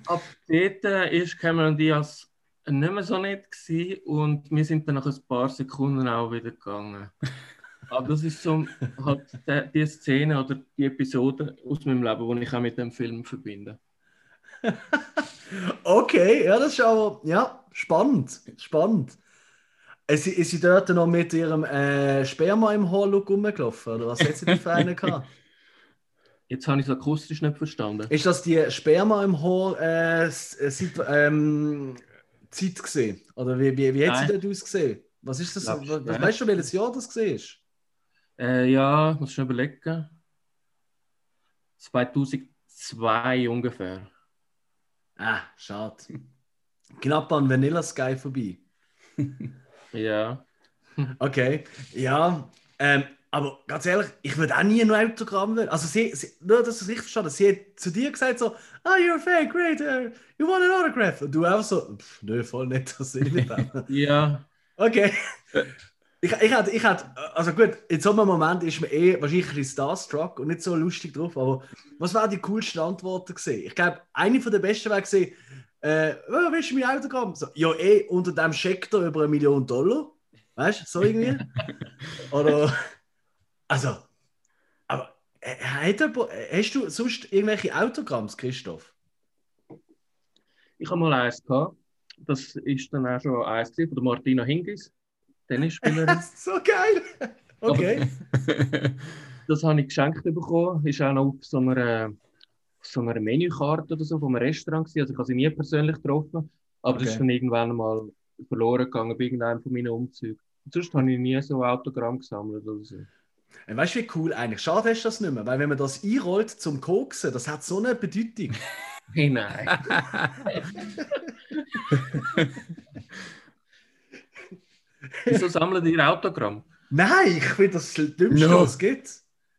ab dort äh, ist Cameron Diaz nicht mehr so nett gewesen und wir sind dann nach ein paar Sekunden auch wieder gegangen. [laughs] Aber das ist so halt die, Szene oder die Episode aus meinem Leben, die ich auch mit dem Film verbinde. [laughs] Okay, ja, das ist aber ja, spannend. Spannend. Ist sie, ist sie dort noch mit ihrem äh, Sperma im Haarlook rumgelaufen? Oder was hat sie denn für einen [laughs] gehabt? Jetzt habe ich es akustisch nicht verstanden. Ist das die Sperma im Haar äh, s- äh, seit, ähm, Zeit gesehen? Oder wie, wie, wie hat sie dort ausgesehen? Was ist das? Was, weißt du, welches Jahr das gesehen ist? Äh, ja, muss schon überlegen. 2002 ungefähr. Ah, schade. Knapp an Vanilla Sky vorbei. [laughs] Ja. Okay, ja. Ähm, aber ganz ehrlich, ich würde auch nie ein Autogramm wollen. Also, sie, sie, nur, dass es richtig verstanden sie hat zu dir gesagt so, ah, you're a fan, great, uh, you want an autograph? Und du auch so, pff, nö, voll nicht, das will ich nicht. [laughs] Ja. Okay. Ich, ich, hätte, ich also gut, in so einem Moment ist mir eh wahrscheinlich ein starstruck und nicht so lustig drauf, aber was wären die coolsten Antworten gesehen? Ich glaube, eine von der besten wäre gesehen, äh, oh, willst du mein Autogramm? So, ja, eh, unter dem Scheck da über eine Million Dollar. Weißt du, so irgendwie? [laughs] Oder, also, aber äh, hat jemand- hast du sonst irgendwelche Autogramms, Christoph? Ich habe mal eins gehabt. Das ist dann auch schon eins von der Martina Hingis, Tennisspielerin. [laughs] so geil! Okay. [laughs] Das habe ich geschenkt bekommen. Ist auch noch auf so einer, so einer Menükarte oder so vom Restaurant gewesen. Also ich habe sie nie persönlich getroffen. Aber das Okay. ist dann irgendwann mal verloren gegangen bei irgendeinem von meinen Umzügen. Und sonst habe ich nie so Autogramm gesammelt oder so. Äh, Weißt du, wie cool eigentlich? Schade du das nicht mehr, weil wenn man das einrollt zum Koksen, das hat so eine Bedeutung. [laughs] Hey, nein. Wieso sammeln die Autogramm? Nein, ich finde das Dümmste, No. was es gibt.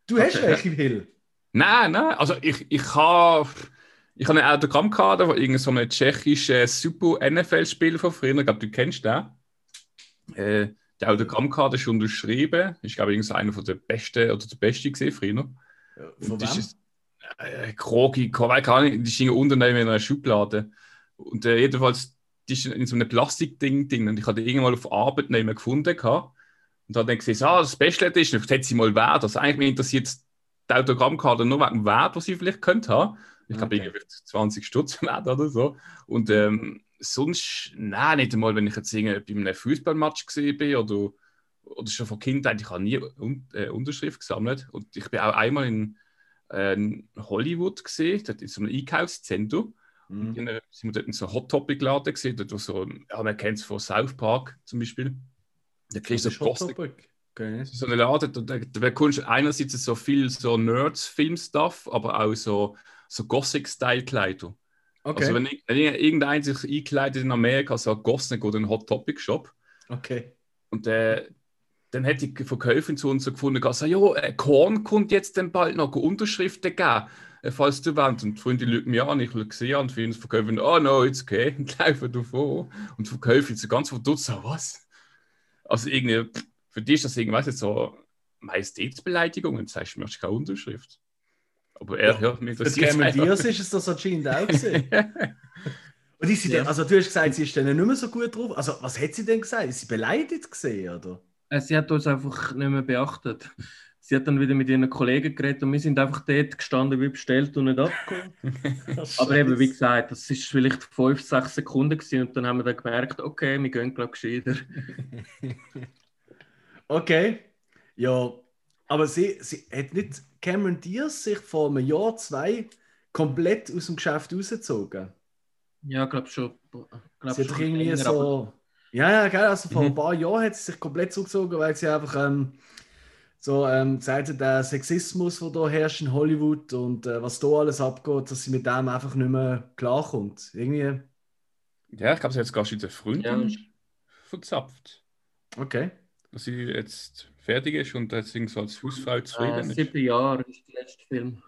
Du hast Okay. welche, Hill. Nein, nein. Also ich, ich habe ich habe ein Autogramm gehabt von irgendeinem so einem tschechischen Super NFL-Spiel von früher. Ich glaube, du kennst den. Äh, der Autogrammkarte ist unterschrieben. Ich glaube, irgend so einer von der besten oder der beste gesehen früher. Von Und das wem? ist äh, Krogi, keine Ahnung, die stehen unten in einer Schublade. Und äh, jedenfalls, ist in so einem Plastikding drin. Und ich hatte die irgendwann auf Arbeit nicht mehr gefunden. Gehabt. Und habe dann gesehen, ah, das Special Edition, vielleicht hätte sie mal Wert. Also eigentlich mich interessiert die Autogrammkarte nur wegen dem Wert, was sie vielleicht könnte haben. Ich glaube, Okay. irgendwie 20 Stutz [laughs] wert oder so. Und ähm, sonst, nein, nicht einmal, wenn ich jetzt irgendwie bei einem Fußballmatch gesehen bin oder, oder schon von Kindheit, ich habe nie un äh, Unterschrift gesammelt. Und ich bin auch einmal in äh, Hollywood gesehen, dort in so einem Einkaufszentrum. Mhm. Sind wir dort in so Hot Topic Laden gesehen, wo so, ja, man kennt es von South Park zum Beispiel. Da kriegst du so Plastik. Okay. So eine Laden, da, da, da bekommst du einerseits so viel so Nerds-Film-Stuff, aber auch so, so Gothic-Style-Kleider. Okay. Also wenn, ich- wenn irgendein sich einkleidet in Amerika, so Gothic oder einen Hot Topic Shop, okay. und äh, dann hätte ich Verkäuferin zu uns so gefunden, gesagt, ja, Korn kommt jetzt dann bald noch Unterschriften geben, äh, falls du willst. Und die schaut mich an, ich schaue sie an und finde die Verkäuferin, oh no, it's okay, [laughs] und laufen davon. Und die Verkäuferin so ganz verdutzt, so, was? Also irgendwie, für dich ist das irgendwas jetzt so Majestätsbeleidigung und sagst, du möchtest keine Unterschrift. Aber er Ja, hört mich interessiert Cameron einfach. Diaz ist es das anscheinend auch [laughs] gesehen. Und ist sie Ja. denn, also du hast gesagt, sie ist dann nicht mehr so gut drauf. Also was hat sie denn gesagt? Ist sie beleidigt gesehen, oder? Äh, Sie hat uns einfach nicht mehr beachtet. Sie hat dann wieder mit ihren Kollegen geredet und wir sind einfach dort gestanden wie bestellt und nicht abgeholt. [laughs] Aber eben, wie gesagt, das ist vielleicht fünf, sechs Sekunden gewesen und dann haben wir dann gemerkt, okay, wir gehen, glaube ich, gescheiter. [laughs] Okay. Ja, aber sie, sie hat nicht Cameron Diaz sich vor einem Jahr, zwei komplett aus dem Geschäft rausgezogen. Ja, glaube schon. Glaub sie hat schon irgendwie so. Ja, ja, gell, also vor Mhm. ein paar Jahren hat sie sich komplett zurückgezogen, weil sie einfach ähm, so ähm, gesagt hat, der Sexismus, der da herrscht in Hollywood und äh, was da alles abgeht, dass sie mit dem einfach nicht mehr klarkommt. Irgendwie. Ja, ich glaube, sie hat sogar schon Freundin Ja. verzapft. Okay. dass sie jetzt fertig ist und jetzt irgendwie so als Hausfrau zufrieden Äh, ist. sieben Jahre ist der letzte Film.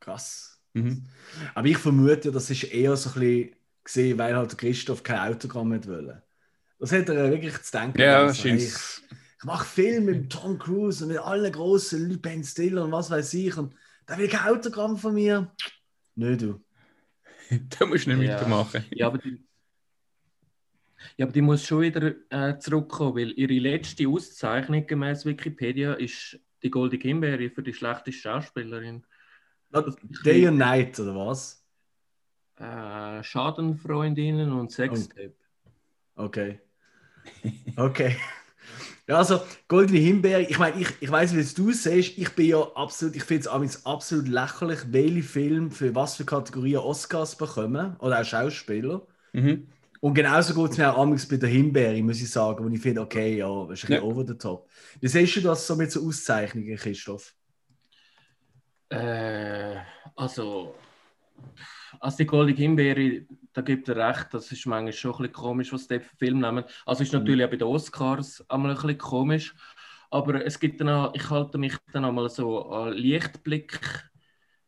Krass. Mhm. Aber ich vermute, das ist eher so ein bisschen gesehen, weil halt Christoph kein Autogramm hat wollen. Das hat er wirklich zu denken. Ja, gegeben, so, hey, scheint. ich, ich mache Film mit Tom Cruise und mit allen großen Leuten, Ben Stiller und was weiß ich. Und da will kein Autogramm von mir. Nö, du. [laughs] da musst du nicht Ja. weitermachen. Ja, aber die, ja, aber die muss schon wieder äh, zurückkommen, weil ihre letzte Auszeichnung gemäß Wikipedia ist die Goldene Himbeere für die schlechteste Schauspielerin. Day and Night, oder was? Äh, Schadenfreundinnen und Sextape. Okay. Okay. Ja, also, Goldene Himbeere, ich meine, ich, ich weiß, wie es du siehst, ich bin ja absolut, ich finde es absolut lächerlich, welche Filme für was für Kategorien Oscars bekommen, oder auch Schauspieler. Mhm. Und genauso geht es mir auch amigs bei der Himbeere, muss ich sagen, wo ich finde, okay, ja, das ist ein bisschen Ja. over the top. Wie siehst du das so mit so Auszeichnungen, Christoph? Äh, also, Also die Goldige Himbeere, da gibt er recht, das ist manchmal schon ein bisschen komisch, was die für Film nehmen. Also ist natürlich auch bei den Oscars einmal ein bisschen komisch. Aber es gibt dann auch, ich halte mich dann einmal so an Lichtblick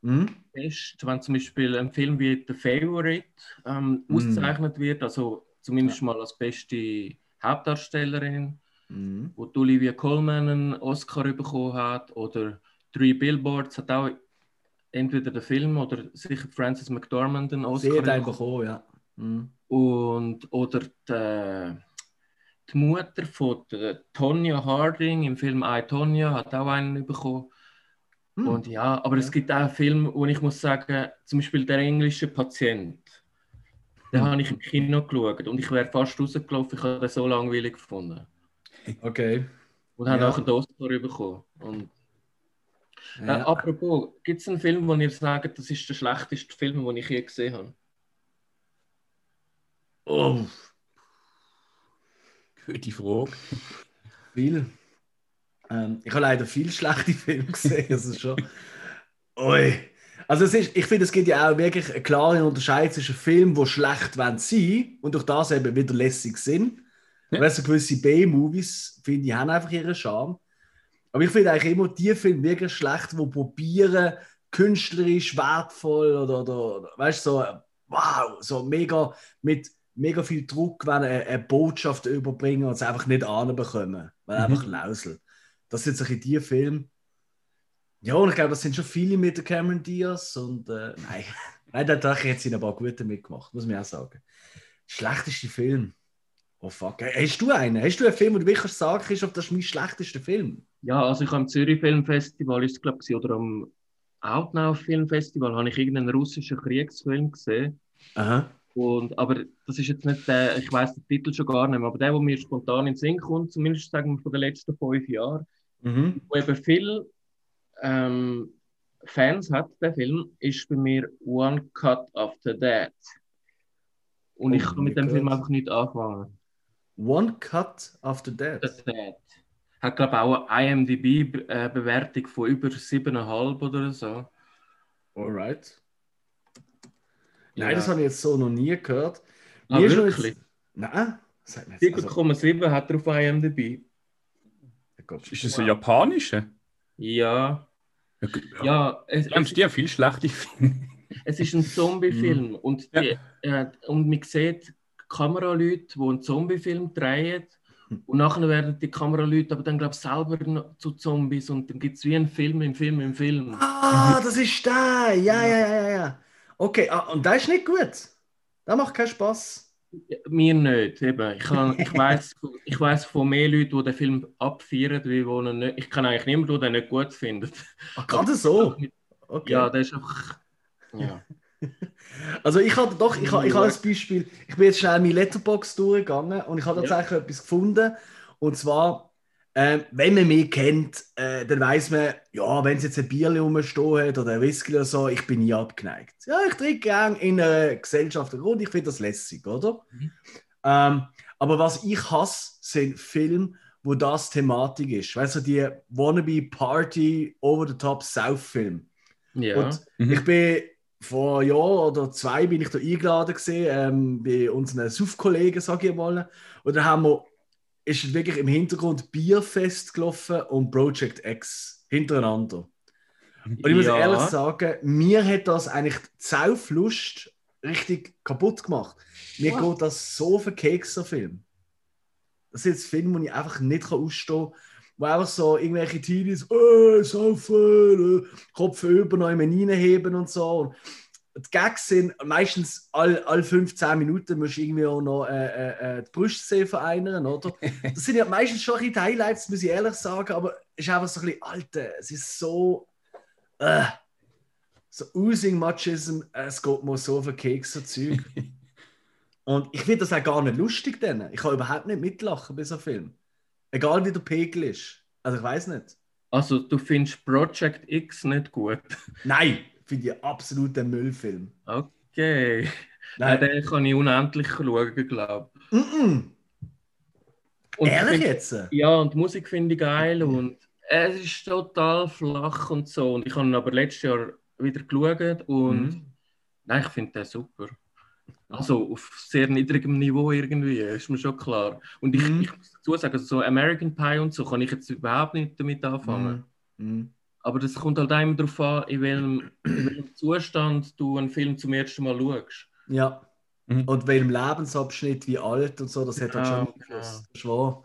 Mhm. fest, wenn zum Beispiel ein Film wie The Favorite ähm, Mhm. ausgezeichnet wird, also zumindest mal als beste Hauptdarstellerin, Mhm. wo Olivia Colman einen Oscar bekommen hat, oder Three Billboards hat auch entweder der Film oder sicher Frances McDormand einen Oscar einen bekommen. ja. Mhm. Und, oder die, die Mutter von Tonya Harding im Film I, Tonya hat auch einen bekommen. Hm. Und ja, aber es gibt auch Filme, wo ich muss sagen, zum Beispiel Der englische Patient. Den Hm. habe ich im Kino geschaut und ich wäre fast rausgelaufen, ich habe den so langweilig gefunden. Okay. Und habe Ja. auch einen Oscar bekommen. Und, äh, Ja. apropos, gibt es einen Film, wo ihr sagt, das ist der schlechteste Film, den ich je gesehen habe? Oh, Gute Frage. viel. Ähm, ich habe leider viel schlechte [laughs] Filme gesehen. Also schon. Ui. Also es ist, ich finde, es gibt ja auch wirklich eine klare Unterscheidung zwischen Filmen, die schlecht sein wollen und durch das eben wieder lässig sind. Ja. Weißt du, gewisse B-Movies, finde ich, haben einfach ihren Charme. Aber ich finde eigentlich immer die Filme wirklich schlecht, die probieren, künstlerisch wertvoll oder, oder, oder weißt du, so, wow, so mega mit mega viel Druck, wenn eine, eine Botschaft überbringen und es einfach nicht anbekommen, weil Mhm. einfach Lausel. Das sind solche die Filme. Ja, und ich glaube, das sind schon viele mit der Cameron Diaz und äh, [laughs] nein, nein, da hat sie ein paar gute mitgemacht, muss man auch sagen. Schlechteste Film. Oh fuck. Hast du einen? Hast du einen Film, wo du wirklich sagen kannst, das ist mein schlechtester Film? Ja, also ich am Zürich Filmfestival, ist glaube ich, oder am Outnow Filmfestival, habe ich irgendeinen russischen Kriegsfilm gesehen. Aha. Und, aber das ist jetzt nicht der, ich weiß den Titel schon gar nicht mehr, aber der, der mir spontan in den Sinn kommt, zumindest sagen wir von den letzten fünf Jahren, Mhm. wo eben viel ähm, Fans hat, der Film, ist bei mir One Cut After That. Und ich Oh kann mit dem Film einfach nicht anfangen. One Cut After That. After That. Hat, glaube ich, auch eine IMDb-Bewertung von über 7,5 oder so. Alright. Ja. Nein, das habe ich jetzt so noch nie gehört. Ah, Mir wirklich? Jetzt... Nein, sag mir jetzt. Also, 7,7 hat er auf IMDb. Ist das ein japanischer? Ja. Ja, Ja, es, es, die haben viel schlechte Filme. [laughs] es ist ein Zombie-Film. Und, die, äh, und man sieht Kameraleute, die einen Zombie-Film drehen. Und nachher werden die Kameraleute aber dann, glaube ich, selber zu Zombies. Und dann gibt es wie einen Film im Film im Film. Ah, das ist der. Ja, ja, ja, ja, ja. Okay, ah, und das ist nicht gut. Das macht keinen Spaß. Mir nicht. Eben. Ich, kann- ich weiß ich weiss von mehr Leuten, die den Film abfeiern, wie ihn nicht. Ich kann eigentlich niemanden, der den nicht gut findet. Ach, gerade so. Okay. Ja, der ist einfach. Ja. [laughs] Also ich hatte doch, ich habe ich habe ein Beispiel, ich bin jetzt schnell meine Letterbox durchgegangen und ich habe Ja. tatsächlich etwas gefunden. Und zwar, ähm, wenn man mich kennt, äh, dann weiß man, ja, wenn es jetzt ein Bier rumstehen hat oder ein Whisky oder so, ich bin nie abgeneigt. Ja, ich trinke gerne in einer Gesellschaft und ich finde das lässig, oder? Mhm. Ähm, aber was ich hasse, sind Filme, wo das Thematik ist. Weißt du, die Wannabe Party Over-the-Top South-Film. ja. Und Mhm. ich bin vor einem Jahr oder zwei bin ich da eingeladen gewesen, ähm, bei unseren SUF-Kollegen, sage ich mal. Und da haben wir, ist wirklich im Hintergrund Bierfest gelaufen und Project X hintereinander. Und ich muss Ja. ehrlich sagen, mir hat das eigentlich die Sauflust richtig kaputt gemacht. Mir Was? geht das so für Kekser Film. Das sind jetzt Filme, die ich einfach nicht ausstehen kann. Wo einfach so irgendwelche Teenies, äh, saufen, äh, Kopf über noch immer reinheben und so. Und die Gags sind meistens alle all 15 Minuten musst du irgendwie auch noch äh, äh, äh, die Brust sehen von einer, oder? [laughs] Das sind ja meistens schon ein Highlights, muss ich ehrlich sagen, aber es ist einfach so ein bisschen, Alter, es ist so, äh, so oozing Machism, es geht mir so auf den Keks, so Zeug. [laughs] Und ich finde das auch gar nicht lustig, denn ich kann überhaupt nicht mitlachen bei so einem Film. Egal wie der Pegel ist. Also ich weiß nicht. Also, du findest Project X nicht gut. [laughs] Nein, finde ich absolut ein Müllfilm. Okay. Nein, den kann ich unendlich schauen, glaube Mm -mm. ich. Ehrlich find- jetzt? Ja, und die Musik finde ich geil und es ist total flach und so. Und ich habe ihn aber letztes Jahr wieder geschaut und Mhm. Nein, ich finde den super. Also auf sehr niedrigem Niveau irgendwie, ist mir schon klar. Und ich, Mhm. ich muss dazu sagen, so American Pie und so kann ich jetzt überhaupt nicht damit anfangen. Mhm. Aber das kommt halt immer darauf an, in welchem, in welchem Zustand du einen Film zum ersten Mal schaust. Ja. Mhm. Und welchem Lebensabschnitt, wie alt und so, das hat halt Genau, schon Einfluss. Das ist wahr.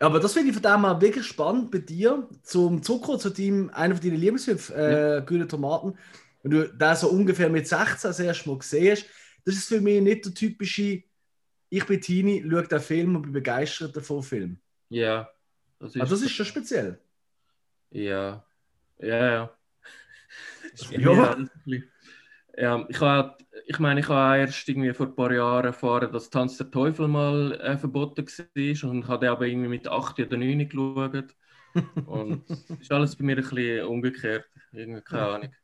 Aber das finde ich von dem her wirklich spannend bei dir. Zum Zucker, zu deinem, einer von deinen Lieblingsfilmen, äh, Grüne Tomaten. Wenn du den so ungefähr mit 16 das erste Mal gesehen hast, das ist für mich nicht der typische, ich bin Teenie, schaue den Film und bin begeistert davon Film. Ja. Das ist, Also das ist schon speziell. Ja. Ja, ja. [laughs] Ja. Ja, ich, hab, ich meine, ich habe erst irgendwie vor ein paar Jahren erfahren, dass Tanz der Teufel mal äh, verboten war und habe aber irgendwie mit 8 oder 9 geschaut. [laughs] Und das ist alles bei mir ein bisschen umgekehrt. Irgendwie keine [laughs] Ahnung.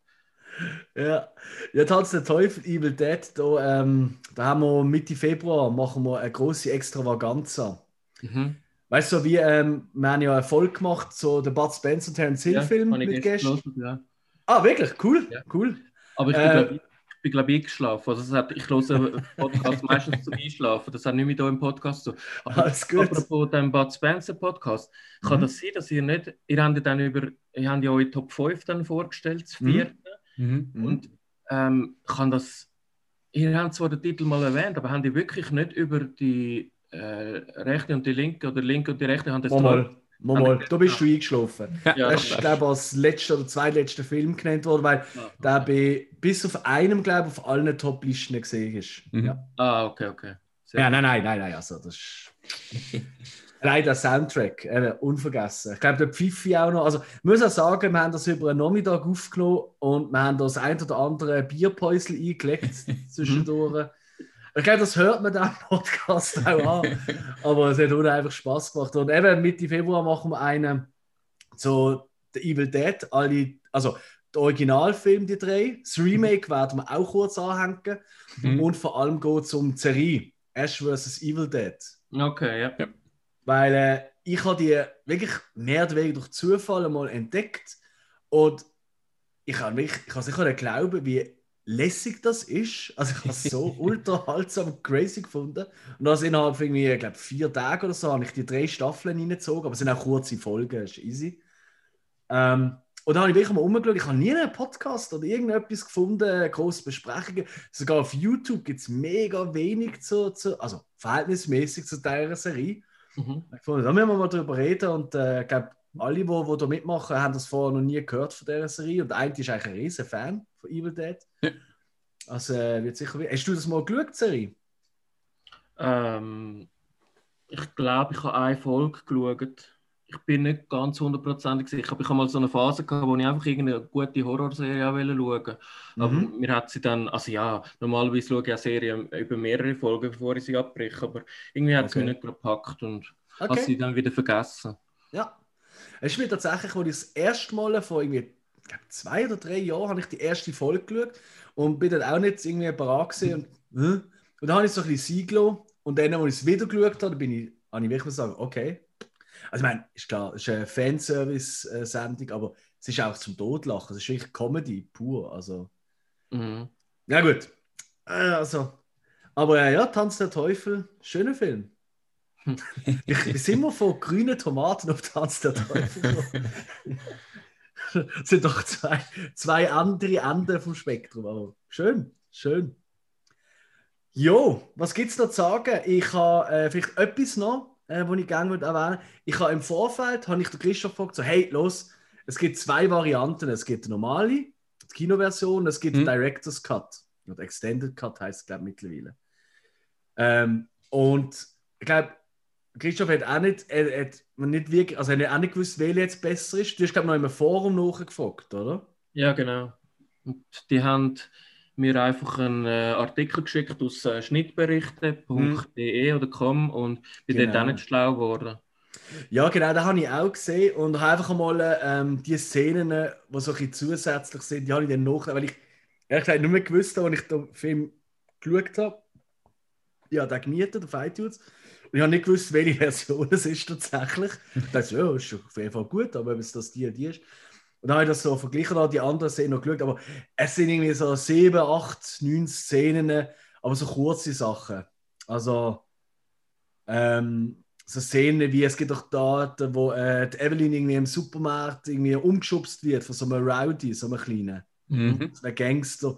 Ja, ja Tanz der Teufel, Evil Dead, da, ähm, da haben wir Mitte Februar machen wir eine große Extravaganza. Mhm. Weißt du, wie ähm, wir haben ja Erfolg gemacht, so der Bud Spencer und Terence Hill Film habe ich mit gestern Gästen. ja. Ah, wirklich? Cool, Ja. cool. Aber ich bin, Äh, glaub, ich, bin glaube ich eingeschlafen. Also es hat, ich höre Podcasts [laughs] meistens zum Einschlafen. Das hat nicht mit eurem Podcast zu. Aber Alles gut. apropos dem Bud Spencer Podcast, kann Mhm. das sein, dass ihr nicht, ihr habt ja dann über, ihr habt ja eure Top 5 dann vorgestellt, das Mhm. Mhm. Und ähm, kann das, ihr habt zwar den Titel mal erwähnt, aber habt ihr wirklich nicht über die äh, rechte und die linke oder linke und die rechte Hand das Mal, mal, mal. Da bist du eingeschlafen. Ja, Das ist, glaube ich, als letzter oder zweitletzter Film genannt worden, weil der bei, bis auf einem, glaube ich, auf allen Top-Listen gesehen ist. Mhm. Ja. Ah, okay, okay. Sehr ja, nein, nein, nein, nein, also das ist... [laughs] Nein, der Soundtrack, eben, unvergessen. Ich glaube, der Pfiffi auch noch. Also, ich muss auch sagen, wir haben das über einen Nachmittag aufgenommen und wir haben das ein oder andere Bierpäusel eingelegt [laughs] zwischendurch. ich glaube, das hört man dann im Podcast auch an. Aber es hat unheimlich Spaß gemacht. Und eben Mitte Februar machen wir einen so The Evil Dead, alle, also der Originalfilm, die drei. Das Remake werden wir auch kurz anhängen. Mhm. Und vor allem geht es um die Serie Ash vs. Evil Dead. Okay, ja. Weil äh, ich habe die wirklich mehr oder weniger durch Zufall mal entdeckt. Und ich habe mich, ich habe sicher nicht glauben, wie lässig das ist. Also ich habe es so [laughs] unterhaltsam und crazy gefunden. Und das innerhalb von irgendwie, ich glaube, vier Tagen oder so habe ich die drei Staffeln reingezogen, aber es sind auch kurze Folgen, ist easy. Ähm, und dann habe ich wirklich mal umgeschaut, ich habe nie einen Podcast oder irgendetwas gefunden, große Besprechungen. Sogar auf YouTube gibt es mega wenig zu, zu, also verhältnismäßig zu dieser Serie. Mhm. Da müssen wir mal drüber reden und äh, ich glaube, alle, die, die da mitmachen, haben das vorher noch nie gehört von dieser Serie. Und der eine ist eigentlich ein riesen Fan von Evil Dead. Ja. Also äh, wird sicher. Hast du das mal geschaut, Serie? Ähm, ich glaube, ich habe eine Folge geschaut. Ich bin nicht ganz hundertprozentig sicher, aber ich habe mal so eine Phase gehabt, wo ich einfach irgendeine gute Horrorserie schauen wollte. Aber Mhm. mir hat sie dann, also ja, normalerweise schaue ich ja Serien über mehrere Folgen, bevor ich sie abbreche, aber irgendwie hat es Okay. mich nicht gepackt und habe Okay. sie dann wieder vergessen. Ja. Es ist mir tatsächlich, als ich das erste Mal vor irgendwie, zwei oder drei Jahren habe ich die erste Folge geschaut und bin dann auch nicht irgendwie parat gesehen. Und, [laughs] und dann habe ich so ein bisschen Siglo und dann, als ich es wieder geschaut habe, bin ich, habe ich wirklich sagen, okay. Also ich meine, ist klar, es ist eine Fanservice-Sendung, aber es ist auch zum Totlachen. Es ist wirklich Comedy pur. Also, Mhm. ja gut. Äh, Also, aber äh, ja, Tanz der Teufel, schöner Film. [laughs] Ich, wie sind wir von grünen Tomaten auf Tanz der Teufel? Das [laughs] sind doch zwei, zwei andere Enden vom Spektrum. Aber schön, schön. Jo, was gibt es noch zu sagen? Ich habe äh, vielleicht etwas noch, äh, was ich gerne würde erwähnen Ich habe im Vorfeld, habe ich den Christoph gefragt, so, hey, los, es gibt zwei Varianten. Es gibt die normale, die Kinoversion, es gibt Mhm. den Director's Cut. Oder Extended Cut heißt es, glaube ich, mittlerweile. Ähm, und ich glaube, Christoph hat auch nicht, er, hat nicht wirklich, also er hat auch nicht gewusst, welche jetzt besser ist. Du hast, glaube ich, noch im Forum nachgefragt, oder? Ja, genau. Und die haben mir einfach einen äh, Artikel geschickt aus äh, schnittberichte.de oder com und bin dort Genau. auch nicht schlau geworden. Ja, genau, das habe ich auch gesehen und habe einfach mal ähm, die Szenen, äh, die so ein bisschen zusätzlich sind, die habe ich dann noch, weil ich ehrlich gesagt nicht mehr gewusst habe, als ich den Film geschaut habe. Habe den gemietet auf iTunes und ich habe nicht gewusst, welche [laughs] Version es ist tatsächlich. [laughs] Ich dachte, ja, ist auf jeden Fall gut, aber ob es das die die ist. Und dann habe ich das so verglichen, die anderen Szenen noch geschaut, aber es sind irgendwie so sieben, acht, neun Szenen, aber so kurze Sachen. Also, ähm, so Szenen wie es gibt auch da, wo äh, die Evelyn irgendwie im Supermarkt irgendwie umgeschubst wird von so einem Rowdy, so einem kleinen, Mhm. so einem Gangster.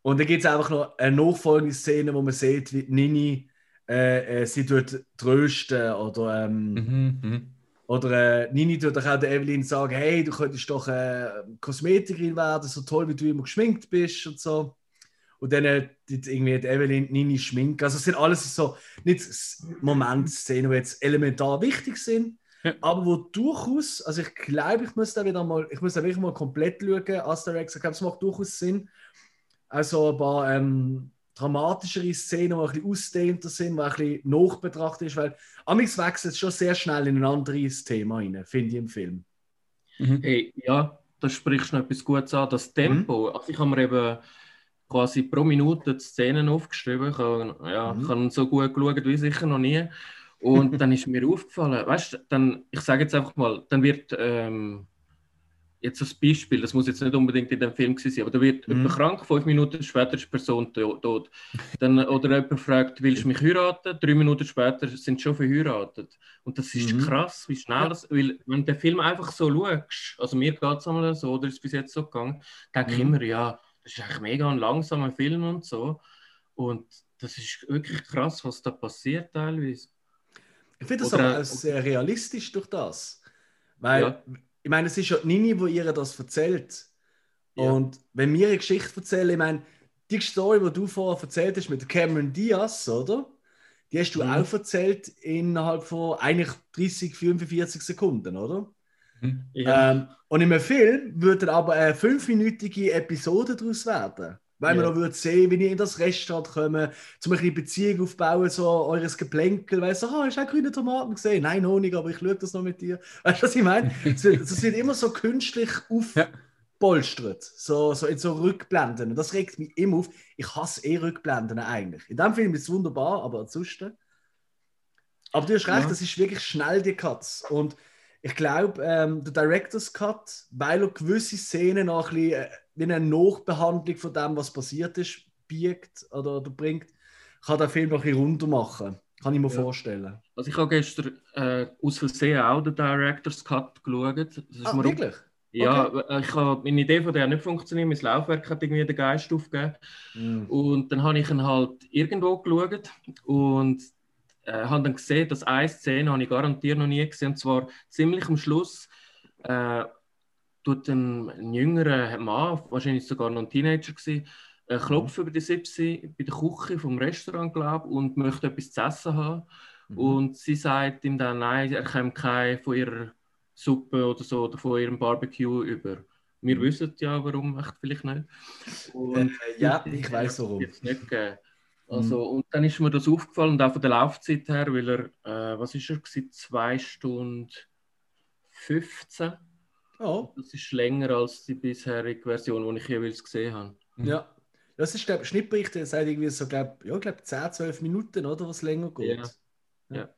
Und dann gibt es einfach noch eine nachfolgende Szene, wo man sieht, wie Nini äh, äh, sie tut trösten oder, ähm, Mhm. Mhm. Oder äh, Nini tut auch der Evelyn sagen, hey, du könntest doch äh, Kosmetikerin werden, so toll wie du immer geschminkt bist und so. Und dann äh, irgendwie die Evelyn Nini schminken. Also es sind alles so, nicht Momentszenen, die jetzt elementar wichtig sind, Ja. aber wo durchaus, also ich glaube, ich muss da wieder mal, ich muss da wirklich mal komplett schauen, Asterix, ich glaube, es macht durchaus Sinn. Also ein paar ähm, dramatischere Szenen, die ein bisschen ausdehnter sind, die ein bisschen nachbetrachtet ist, weil Amix wechselt es schon sehr schnell in ein anderes Thema rein, finde ich im Film. Mhm. Hey, ja, da sprichst du noch etwas Gutes an. Das Tempo, also ich habe mir eben quasi pro Minute die Szenen aufgeschrieben. Ich habe, ja, Mhm. ich habe so gut geschaut wie sicher noch nie. Und [laughs] dann ist mir aufgefallen, weißt du, dann, ich sage jetzt einfach mal, dann wird, ähm, jetzt als Beispiel, das muss jetzt nicht unbedingt in dem Film sein, aber da wird Mhm. jemand krank, fünf Minuten später ist die Person to- tot. Dann, oder jemand fragt, willst du mich heiraten? Drei Minuten später sind schon verheiratet. Und das ist Mhm. krass, wie schnell das, weil wenn du den Film einfach so schaust, also mir geht es einmal so, oder ist es bis jetzt so gegangen, denke ich Mhm. immer, ja, das ist eigentlich mega ein langsamer Film und so. Und das ist wirklich krass, was da passiert teilweise. Ich finde das Oder- aber sehr realistisch durch das. Weil, Ja. Ich meine, es ist ja Nini, wo ihr das erzählt. Ja. Und wenn wir eine Geschichte erzählen, ich meine, die Story, die du vorher erzählt hast mit Cameron Diaz, oder? Die hast du Mhm. auch erzählt innerhalb von eigentlich 30, 45 Sekunden, oder? Mhm. Ja. Ähm, und in einem Film würde aber eine fünfminütige Episode daraus werden. Weil man Ja. noch würde sehen, wie ihr in das Restaurant kommen, zum ein bisschen Beziehung aufbauen, so eures Geplänkel, weißt du, ah, hast du auch grüne Tomaten gesehen? Nein, noch nicht, aber ich schaue das noch mit dir. [laughs] Weißt du, was ich meine? Es wird, wird immer so künstlich aufpolstert, so, so in so Rückblenden. Und das regt mich immer auf. Ich hasse eh Rückblenden eigentlich. In dem Film ist es wunderbar, aber ansonsten. Aber du hast recht, Ja. das ist wirklich schnell die Cuts. Und ich glaube, ähm, der Director's Cut, weil er gewisse Szenen auch ein bisschen äh, wie eine Nachbehandlung von dem, was passiert ist, biegt oder, oder bringt, kann der Film noch ein bisschen runter machen. Kann ich mir Ja. vorstellen. Also ich habe gestern äh, aus Versehen auch den Director's Cut geschaut. Das Ah, wirklich? Ja, äh, ich habe meine Idee von der nicht funktioniert. Mein Laufwerk hat irgendwie den Geist aufgegeben. Mhm. Und dann habe ich ihn halt irgendwo geschaut und äh, habe dann gesehen, dass eine Szene habe ich garantiert noch nie gesehen. Und zwar ziemlich am Schluss äh, tut ein, ein jüngerer Mann, wahrscheinlich sogar noch ein Teenager gewesen, äh, klopft über die 17 bei der Küche vom Restaurant, glaube und möchte etwas zu essen haben. Mhm. Und sie sagt ihm dann, nein, er kommt keine von ihrer Suppe oder so oder von ihrem Barbecue über. Wir Mhm. wissen ja, warum, echt vielleicht nicht. Und Äh, ja, ich weiß warum. Jetzt nicht gegeben. Also, Und dann ist mir das aufgefallen, und auch von der Laufzeit her, weil er, äh, was ist er, gewesen? 2 Stunden 15. Oh, Das ist länger als die bisherige Version, die ich jeweils gesehen habe. ja. Das ist, glaube ich, Schnittbericht, der sagt irgendwie so, glaube ja, glaub 10, 12 Minuten, oder, was länger geht. Ja. Ja.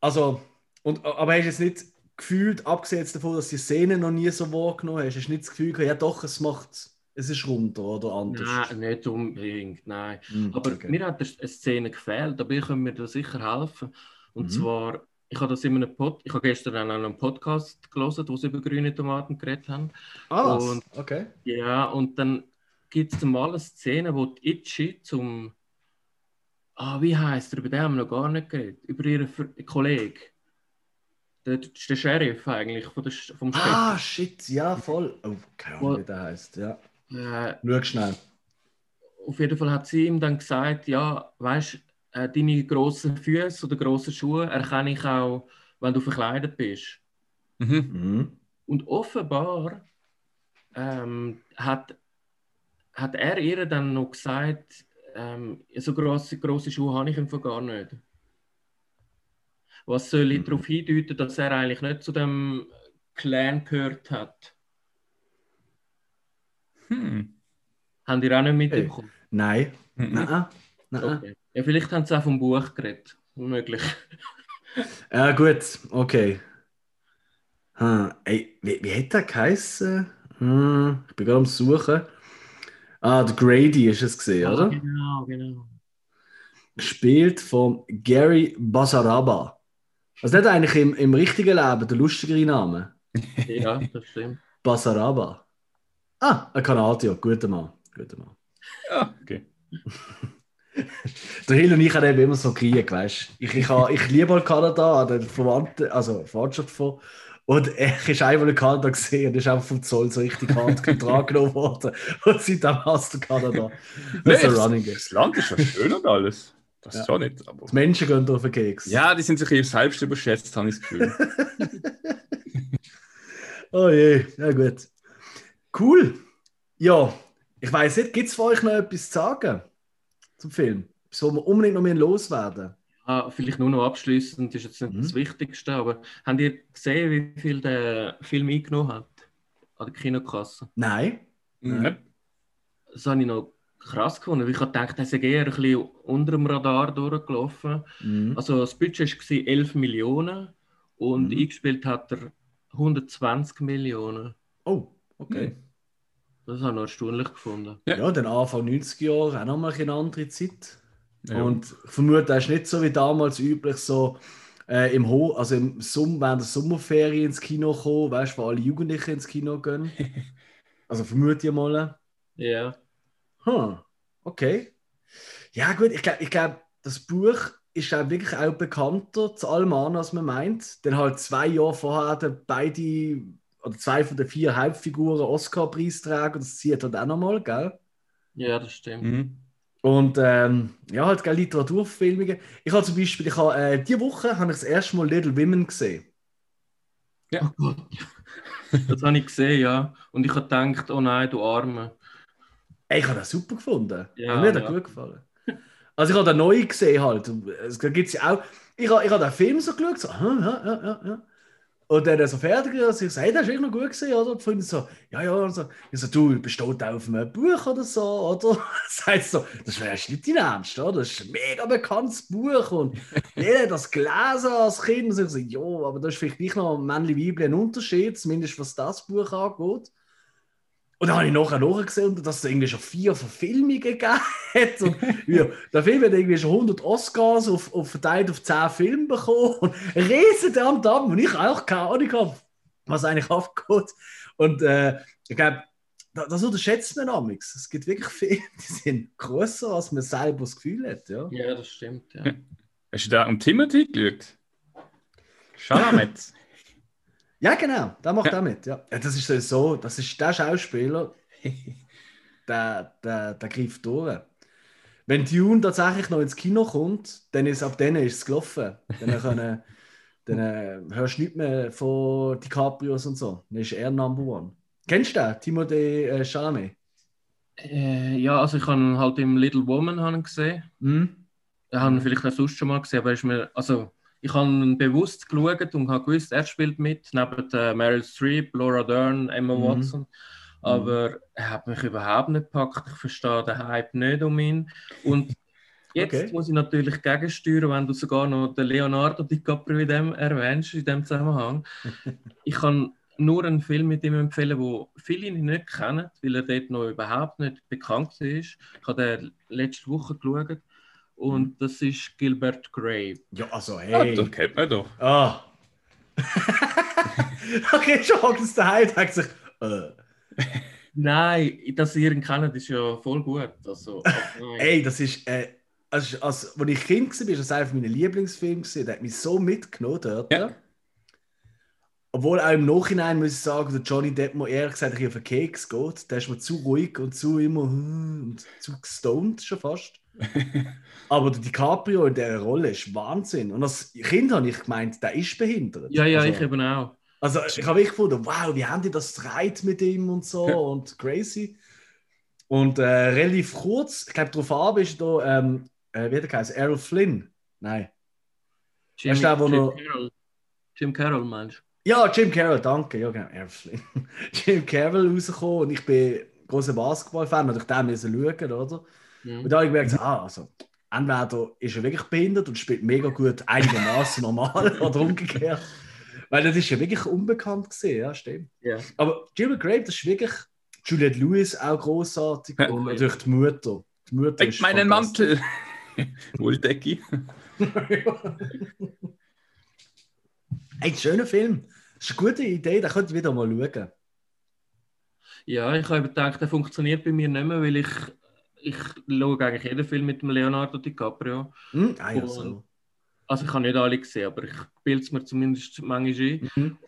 Also, und, aber hast du jetzt nicht gefühlt, abgesehen davon, dass du die Szene noch nie so wahrgenommen hast, hast du nicht das Gefühl gehabt, ja doch, es macht, es ist runter oder anders? Nein, nicht unbedingt, nein. Hm, Aber okay. mir hat eine Szene gefehlt, aber ich kann mir da sicher helfen. Und Mhm. zwar, ich habe das in einem Pod ich habe gestern an einem Podcast gelesen, wo sie über grüne Tomaten geredet haben. Ah, und- okay. Ja, und dann gibt es mal eine Szene, wo die Itchy zum. Ah, wie heißt er? Über den haben wir noch gar nicht geredet. Über ihren Kollegen. Der, ist der Sheriff eigentlich von der, vom Ah, Städte. shit, ja, voll. Oh, keine Ahnung, wie der heißt. Ja. Äh, Schau schnell. auf jeden Fall hat sie ihm dann gesagt: Ja, weißt du, äh, deine grossen Füße oder grossen Schuhe erkenne ich auch, wenn du verkleidet bist. Mhm. Mhm. Und offenbar ähm, hat, hat er ihr dann noch gesagt, ähm, so grosse, grosse Schuhe habe ich einfach gar nicht. Was soll Mhm. darauf hindeuten, dass er eigentlich nicht zu dem Clan gehört hat? Hm. Haben die auch nicht mitbekommen? Nein. Mhm. Nein. Nein. Okay. Ja, vielleicht haben sie auch vom Buch geredet. Unmöglich. [laughs] Ja, gut, okay. Hm, ey, wie, wie hat der geheißen? Hm, ich bin gerade am Suchen. Ah, der Grady ist es gesehen, oder? Genau, genau. Gespielt von Gary Basaraba. Also nicht eigentlich im, im richtigen Leben der lustigere Name. Ja, das stimmt. [laughs] Basaraba. Ah, ein Kanadier, guter Mann. Guter Mann. Ja, okay. [laughs] Der Hill und ich haben eben immer so Krieg, weißt du. Ich, ich, ich liebe halt Kanada, an der Verwandten, also Verwandtschaft von. Und er ist einmal in Kanada gesehen und ist einfach vom Zoll so richtig hart [laughs] genommen worden. Und seitdem hasst er Kanada. Das ist Nee, Running das, Land ist ja schön und alles. Das Ja. ist auch nicht. Aber Die Menschen gehen auf den Keks. ja, die sind sich eben selbst überschätzt, habe ich das Gefühl. [laughs] Oh je, ja gut. Cool. Ja, ich weiß nicht, gibt es für euch noch etwas zu sagen zum Film? So wir unbedingt noch mehr loswerden. Ah, vielleicht nur noch abschließend, ist jetzt nicht Mhm. das Wichtigste, aber habt ihr gesehen, wie viel der Film eingenommen hat? An der Kinokasse? Nein. Mhm. Das habe ich noch krass gefunden. weil Ich habe gedacht, er sei eher ein bisschen unter dem Radar durchgelaufen. Mhm. Also das Budget war 11 Millionen und Mhm. eingespielt hat er 120 Millionen. Oh, okay. Das habe ich noch erstaunlich gefunden. Ja. Ja, dann Anfang 90er Jahre auch nochmal eine andere Zeit. Ja. Und ich vermute, das ist nicht so wie damals üblich so äh, im Ho also im Sommer, während der Sommerferien ins Kino kommen, weißt du, wo alle Jugendlichen ins Kino gehen. [laughs] also vermute ich mal. Ja. Hm, okay. Ja, gut, ich glaube, ich glaub, das Buch ist auch wirklich auch bekannter zu allem an, als man meint. Denn halt zwei Jahre vorher hatten beide oder zwei von den vier Hauptfiguren Oscar-Preisträger, das zieht halt auch nochmal, gell? ja, das stimmt. Mhm. Und ähm, ja, halt gell, Literaturverfilmungen. Ich habe zum Beispiel, ich habe, äh, diese Woche habe ich das erste Mal Little Women gesehen. Oh Gott. [laughs] Das habe ich gesehen, ja. Und ich habe gedacht, oh nein, du Arme. Ey, ich habe das super gefunden. Ja, mir hat das ja. gut gefallen. Also ich habe den neu gesehen halt. Und Es gibt ja auch. Ich habe, ich habe den Film so geschaut, so, hm, ja, ja, ja, ja. Und dann so fertig, also ich so, hey, das ist echt noch gut gesehen, oder? Und die Freundin so, ja, ja, und so. Ich so, du, besteht auch auf einem Buch oder so, oder? [laughs] Das heißt so, das wäre nicht dein Ernst, oder? Das ist ein mega bekanntes Buch und [laughs] jeder hat das gelesen als Kind. Und ich so, ja, aber da ist vielleicht nicht noch Männli-Weibli ein Unterschied, zumindest was das Buch angeht. Und dann habe ich nachher nachgesehen, dass es irgendwie schon vier Verfilmungen gegeben hat. Und ja, der Film hat irgendwie schon 100 Oscars auf, auf, verteilt auf 10 Filme bekommen. Und riesen Damm Damm. Und ich auch keine Ahnung habe, was eigentlich abgeht. Und äh, ich glaube, das, das unterschätzt man amigs. Es gibt wirklich Filme, die sind grösser, als man selber das Gefühl hat. Ja, Ja, das stimmt, ja. Hast du da um Timothy geschaut? Chalamet. Ja genau, der macht Ja. auch mit. Ja. Ja, das ist so, das ist der Schauspieler, [laughs] der, der, der greift durch. Wenn Dune tatsächlich noch ins Kino kommt, dann ist ab dann ist es gelaufen. Dann, [laughs] können, dann äh, hörst du nicht mehr von DiCaprios und so. Dann ist er Number One. Kennst du den? Timothée äh, Chalamet? Äh, ja, also ich habe ihn halt im Little Woman gesehen. Hm? Ich habe ihn vielleicht auch sonst schon mal gesehen, aber ist mir, also ich habe bewusst geschaut und habe gewusst, er spielt mit, neben äh, Meryl Streep, Laura Dern, Emma Mhm. Watson. Aber er hat mich überhaupt nicht gepackt. Ich verstehe den Hype nicht um ihn. Und [laughs] jetzt Okay. muss ich natürlich gegensteuern, wenn du sogar noch den Leonardo DiCaprio in dem erwähnst, in dem Zusammenhang. [laughs] ich kann nur einen Film mit ihm empfehlen, wo viele ihn nicht kennen, weil er dort noch überhaupt nicht bekannt ist. Ich habe den letzte Woche geschaut. Und das ist Gilbert Grape. Ja, also Ja, hey. das kennt man doch. Ah. [laughs] okay, schon hockt es daheim und denkt sich, äh. Nein, dass ihr ihn kennt, ist ja voll gut. Also. [laughs] Ey, das ist, äh, als, als, als ich Kind war, war das einer meiner Lieblingsfilme. Der hat mich so mitgenommen dort. Ja. Obwohl auch im Nachhinein muss ich sagen, der Johnny Depp mir ehrlich gesagt ein bisschen auf den Keks geht. Der ist mir zu ruhig und zu immer hm, und zu gestoned schon fast. [laughs] Aber der DiCaprio in dieser Rolle ist Wahnsinn. Und als Kind habe ich gemeint, der ist behindert. Ja, ja, also, ich eben auch. Also ich habe wirklich gefunden, wow, wie haben die das dreit mit ihm und so und crazy. Und äh, relativ kurz, ich glaube, darauf ab ist da, ähm, äh, wie hat er geheißen? Errol Flynn? Nein. Jim, Weißt du, Jim noch- Carroll. Jim Carroll meinst Ja, Jim Carroll, danke. Ja, genau, Errol Flynn. [laughs] Jim Carroll rausgekommen und ich bin großer Basketball-Fan, natürlich den müssen schauen, oder? Mhm. Und da habe ich gemerkt, so, ah, also, entweder ist er wirklich behindert und spielt mega gut, einigermaßen normal [laughs] oder umgekehrt. Weil das ist ja wirklich unbekannt gesehen, ja, stimmt. Ja. Aber Gilbert Grape, das ist wirklich Juliette Lewis auch großartig und natürlich die Mutter. Die Mutter ist meinen. Mantel! [laughs] Wolldecki. [laughs] Ein schöner Film. Das ist eine gute Idee, da könnt ihr wieder mal schauen. Ja, ich habe gedacht, der funktioniert bei mir nicht mehr, weil ich, ich schaue eigentlich jeden Film mit dem Leonardo DiCaprio. Hm? Ah, ja, Und- so. Also ich habe nicht alle gesehen, aber ich bilde es mir zumindest manchmal ein. Mhm.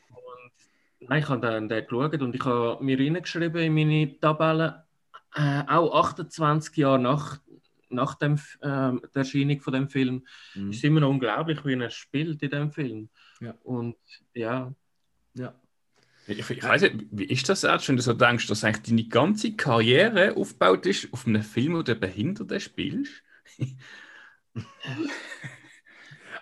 Nein, ich habe den, den geschaut und ich habe mir reingeschrieben in meine Tabelle, äh, auch 28 Jahre nach, nach dem, ähm, der Erscheinung von dem Film, Mhm. ist immer noch unglaublich, wie er spielt in dem Film. Ja. Und ja, Ja. Ich, ich weiß nicht, wie ist das jetzt, wenn du so denkst, dass eigentlich deine ganze Karriere aufgebaut ist auf einem Film, wo du Behinderte spielst? [laughs]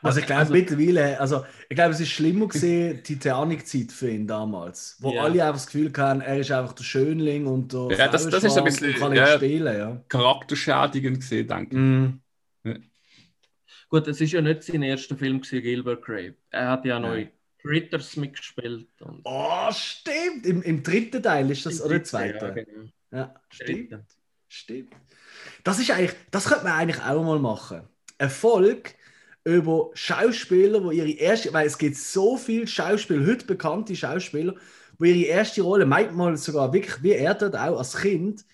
Also ich glaube Also- mittlerweile, also ich glaube, es ist schlimmer gesehen, die Titanic-Zeit für ihn damals, wo Ja. alle einfach das Gefühl hatten, er ist einfach der Schönling und der Ja, das- das ist ein bisschen- und kann nicht ja. spielen, ja. Charakterschädigend gesehen, denke ich. Mhm. gut, es ist ja nicht sein erster Film, gewesen, Gilbert Grape. Er hat ja noch Nein. In Critters mitgespielt. Und Oh, stimmt! Im, Im dritten Teil ist das, oder im zweiten? Ja, genau. Ja, stimmt. Dritten. Stimmt. Das ist eigentlich, das könnte man eigentlich auch mal machen. Erfolg über Schauspieler, wo ihre erste, weil es gibt so viele Schauspieler, heute bekannte Schauspieler, wo ihre erste Rolle, manchmal sogar wirklich wie er dort auch als Kind,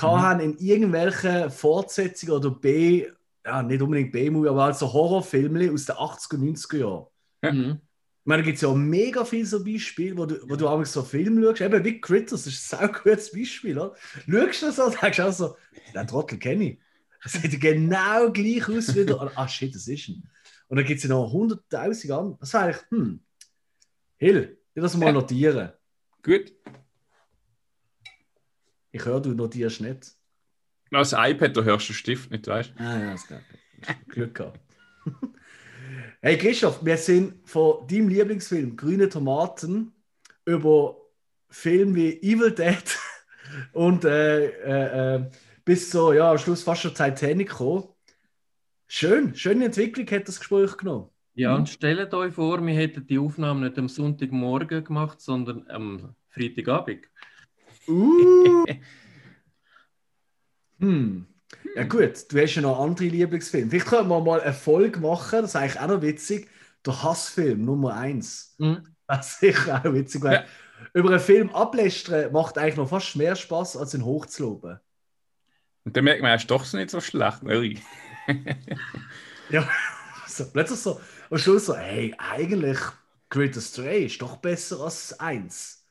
haben in irgendwelchen Fortsetzungen oder B, ja, nicht unbedingt B-Movie, aber also Horrorfilme aus den 80er, 90er Jahren. Mhm. Ich meine, da gibt es ja mega viele so Beispiele, wo du, wo du einmal so Filme schaust, eben wie Critters, das ist ein sau gutes Beispiel. Oder? Schaust du das und denkst auch so, den Trottel kenne ich. Das sieht genau gleich aus wie der. Ah, shit, das ist ein. Und dann gibt es ja noch 100.000 an. Das wäre eigentlich, hm, Hill, dir das mal Ja. notieren. Gut. Ich höre, du notierst nicht. Als iPad, da hörst du den Stift nicht, weißt Ah ja, das geht. Glück gehabt. [laughs] Hey Christoph, wir sind von deinem Lieblingsfilm Grüne Tomaten über Filme wie Evil Dead [laughs] und äh, äh, äh, bis so, ja, am Schluss fast schon Titanic gekommen. Schön, schöne Entwicklung hat das Gespräch genommen. Ja, Mhm. und stellt euch vor, wir hätten die Aufnahme nicht am Sonntagmorgen gemacht, sondern am Freitagabend. Uh. [laughs] hm. Ja gut, du hast ja noch andere Lieblingsfilme. Vielleicht können wir mal eine Folge machen, das ist eigentlich auch noch witzig. Der Hassfilm Nummer 1. Mhm. Das ist sicher auch witzig, weil Ja. über einen Film ablästern macht eigentlich noch fast mehr Spaß, als ihn hochzuloben. Und dann merkt man, er ist doch nicht so schlecht. Ui. [laughs] Ja, so, plötzlich so, am Schluss so, hey, eigentlich Greater Stray ist doch besser als 1.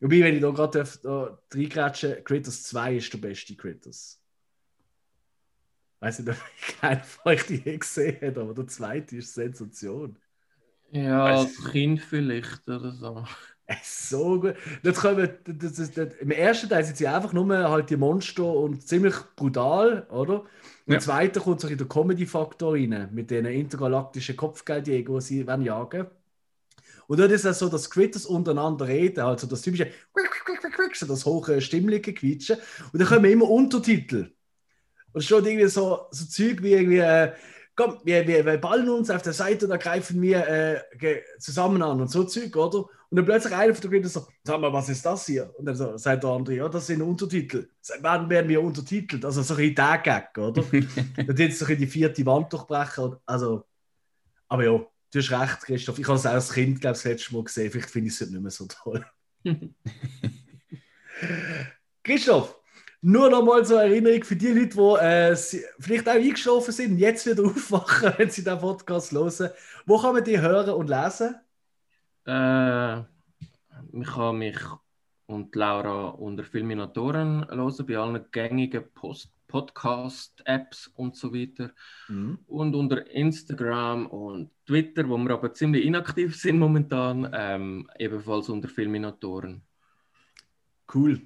Wobei, wenn ich da gerade darf, da reingrätsche, Critters 2 ist der beste Critters. Weiß nicht, ob [laughs] keiner von euch die je gesehen hat, aber der zweite ist Sensation. Ja, als Kind vielleicht oder so. [laughs] Es ist so gut. Dort kommen, das, das, das, Im ersten Teil sind sie einfach nur halt die Monster und ziemlich brutal, oder? Im Ja. zweiten kommt so der Comedy-Faktor rein, mit den intergalaktischen Kopfgeldjägern, die sie wollen jagen Und dort ist es so, dass Critters untereinander reden, also das typische so das hohe stimmliche Quietschen. Und dann kommen immer Untertitel. Und schon irgendwie so, so Zeug wie irgendwie, äh, komm, wir, wir, wir ballen uns auf der Seite, da greifen wir äh, zusammen an und so Zeug, oder? Und dann plötzlich einer von der Critters so, sag mal, was ist das hier? Und dann so, sagt der andere, ja, das sind Untertitel. Seit wann werden wir untertitelt? Also so ein der Gag, oder? [laughs] dann jetzt so bisschen die vierte Wand durchbrechen. Also, aber ja, du hast recht, Christoph. Ich habe es auch als Kind, glaube ich, das letzte Mal gesehen. Vielleicht finde ich es heute nicht mehr so toll. [laughs] Christoph, nur noch mal zur Erinnerung für die Leute, die äh, vielleicht auch eingeschlafen sind und jetzt wieder [laughs] aufwachen, wenn sie den Podcast hören. Wo kann man die hören und lesen? Äh, ich kann mich und Laura unter Filminatoren hören, bei allen gängigen Post Podcast-Apps und so weiter. Und unter Instagram und Twitter, wo wir aber ziemlich inaktiv [laughs] sind momentan, ähm, ebenfalls unter Filminatoren. Cool.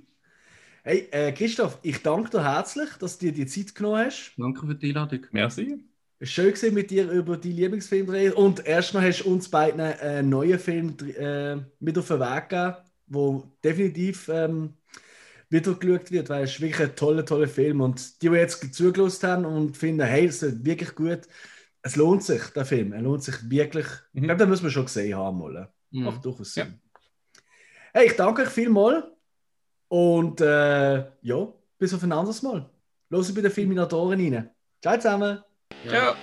Hey, äh, Christoph, ich danke dir herzlich, dass du dir die Zeit genommen hast. Danke für die Einladung. Merci. Es war schön gewesen, mit dir über die Lieblingsfilme zu reden. Und erst noch hast du uns beiden einen neuen Film äh, mit auf den Weg gegeben, der definitiv ähm, wieder geschaut wird, weil es ist wirklich ein toller, toller Film. Und die, die jetzt zugelassen haben und finden, hey, das ist wirklich gut, es lohnt sich, der Film. Er lohnt sich wirklich. Ich Mhm. glaube, den müssen wir schon gesehen haben. Mal. Mhm. Macht durchaus Sinn. Hey, ich danke euch vielmals. Und äh, ja, bis auf ein anderes Mal. Los bei den Filminatoren rein. Ciao zusammen. Ja.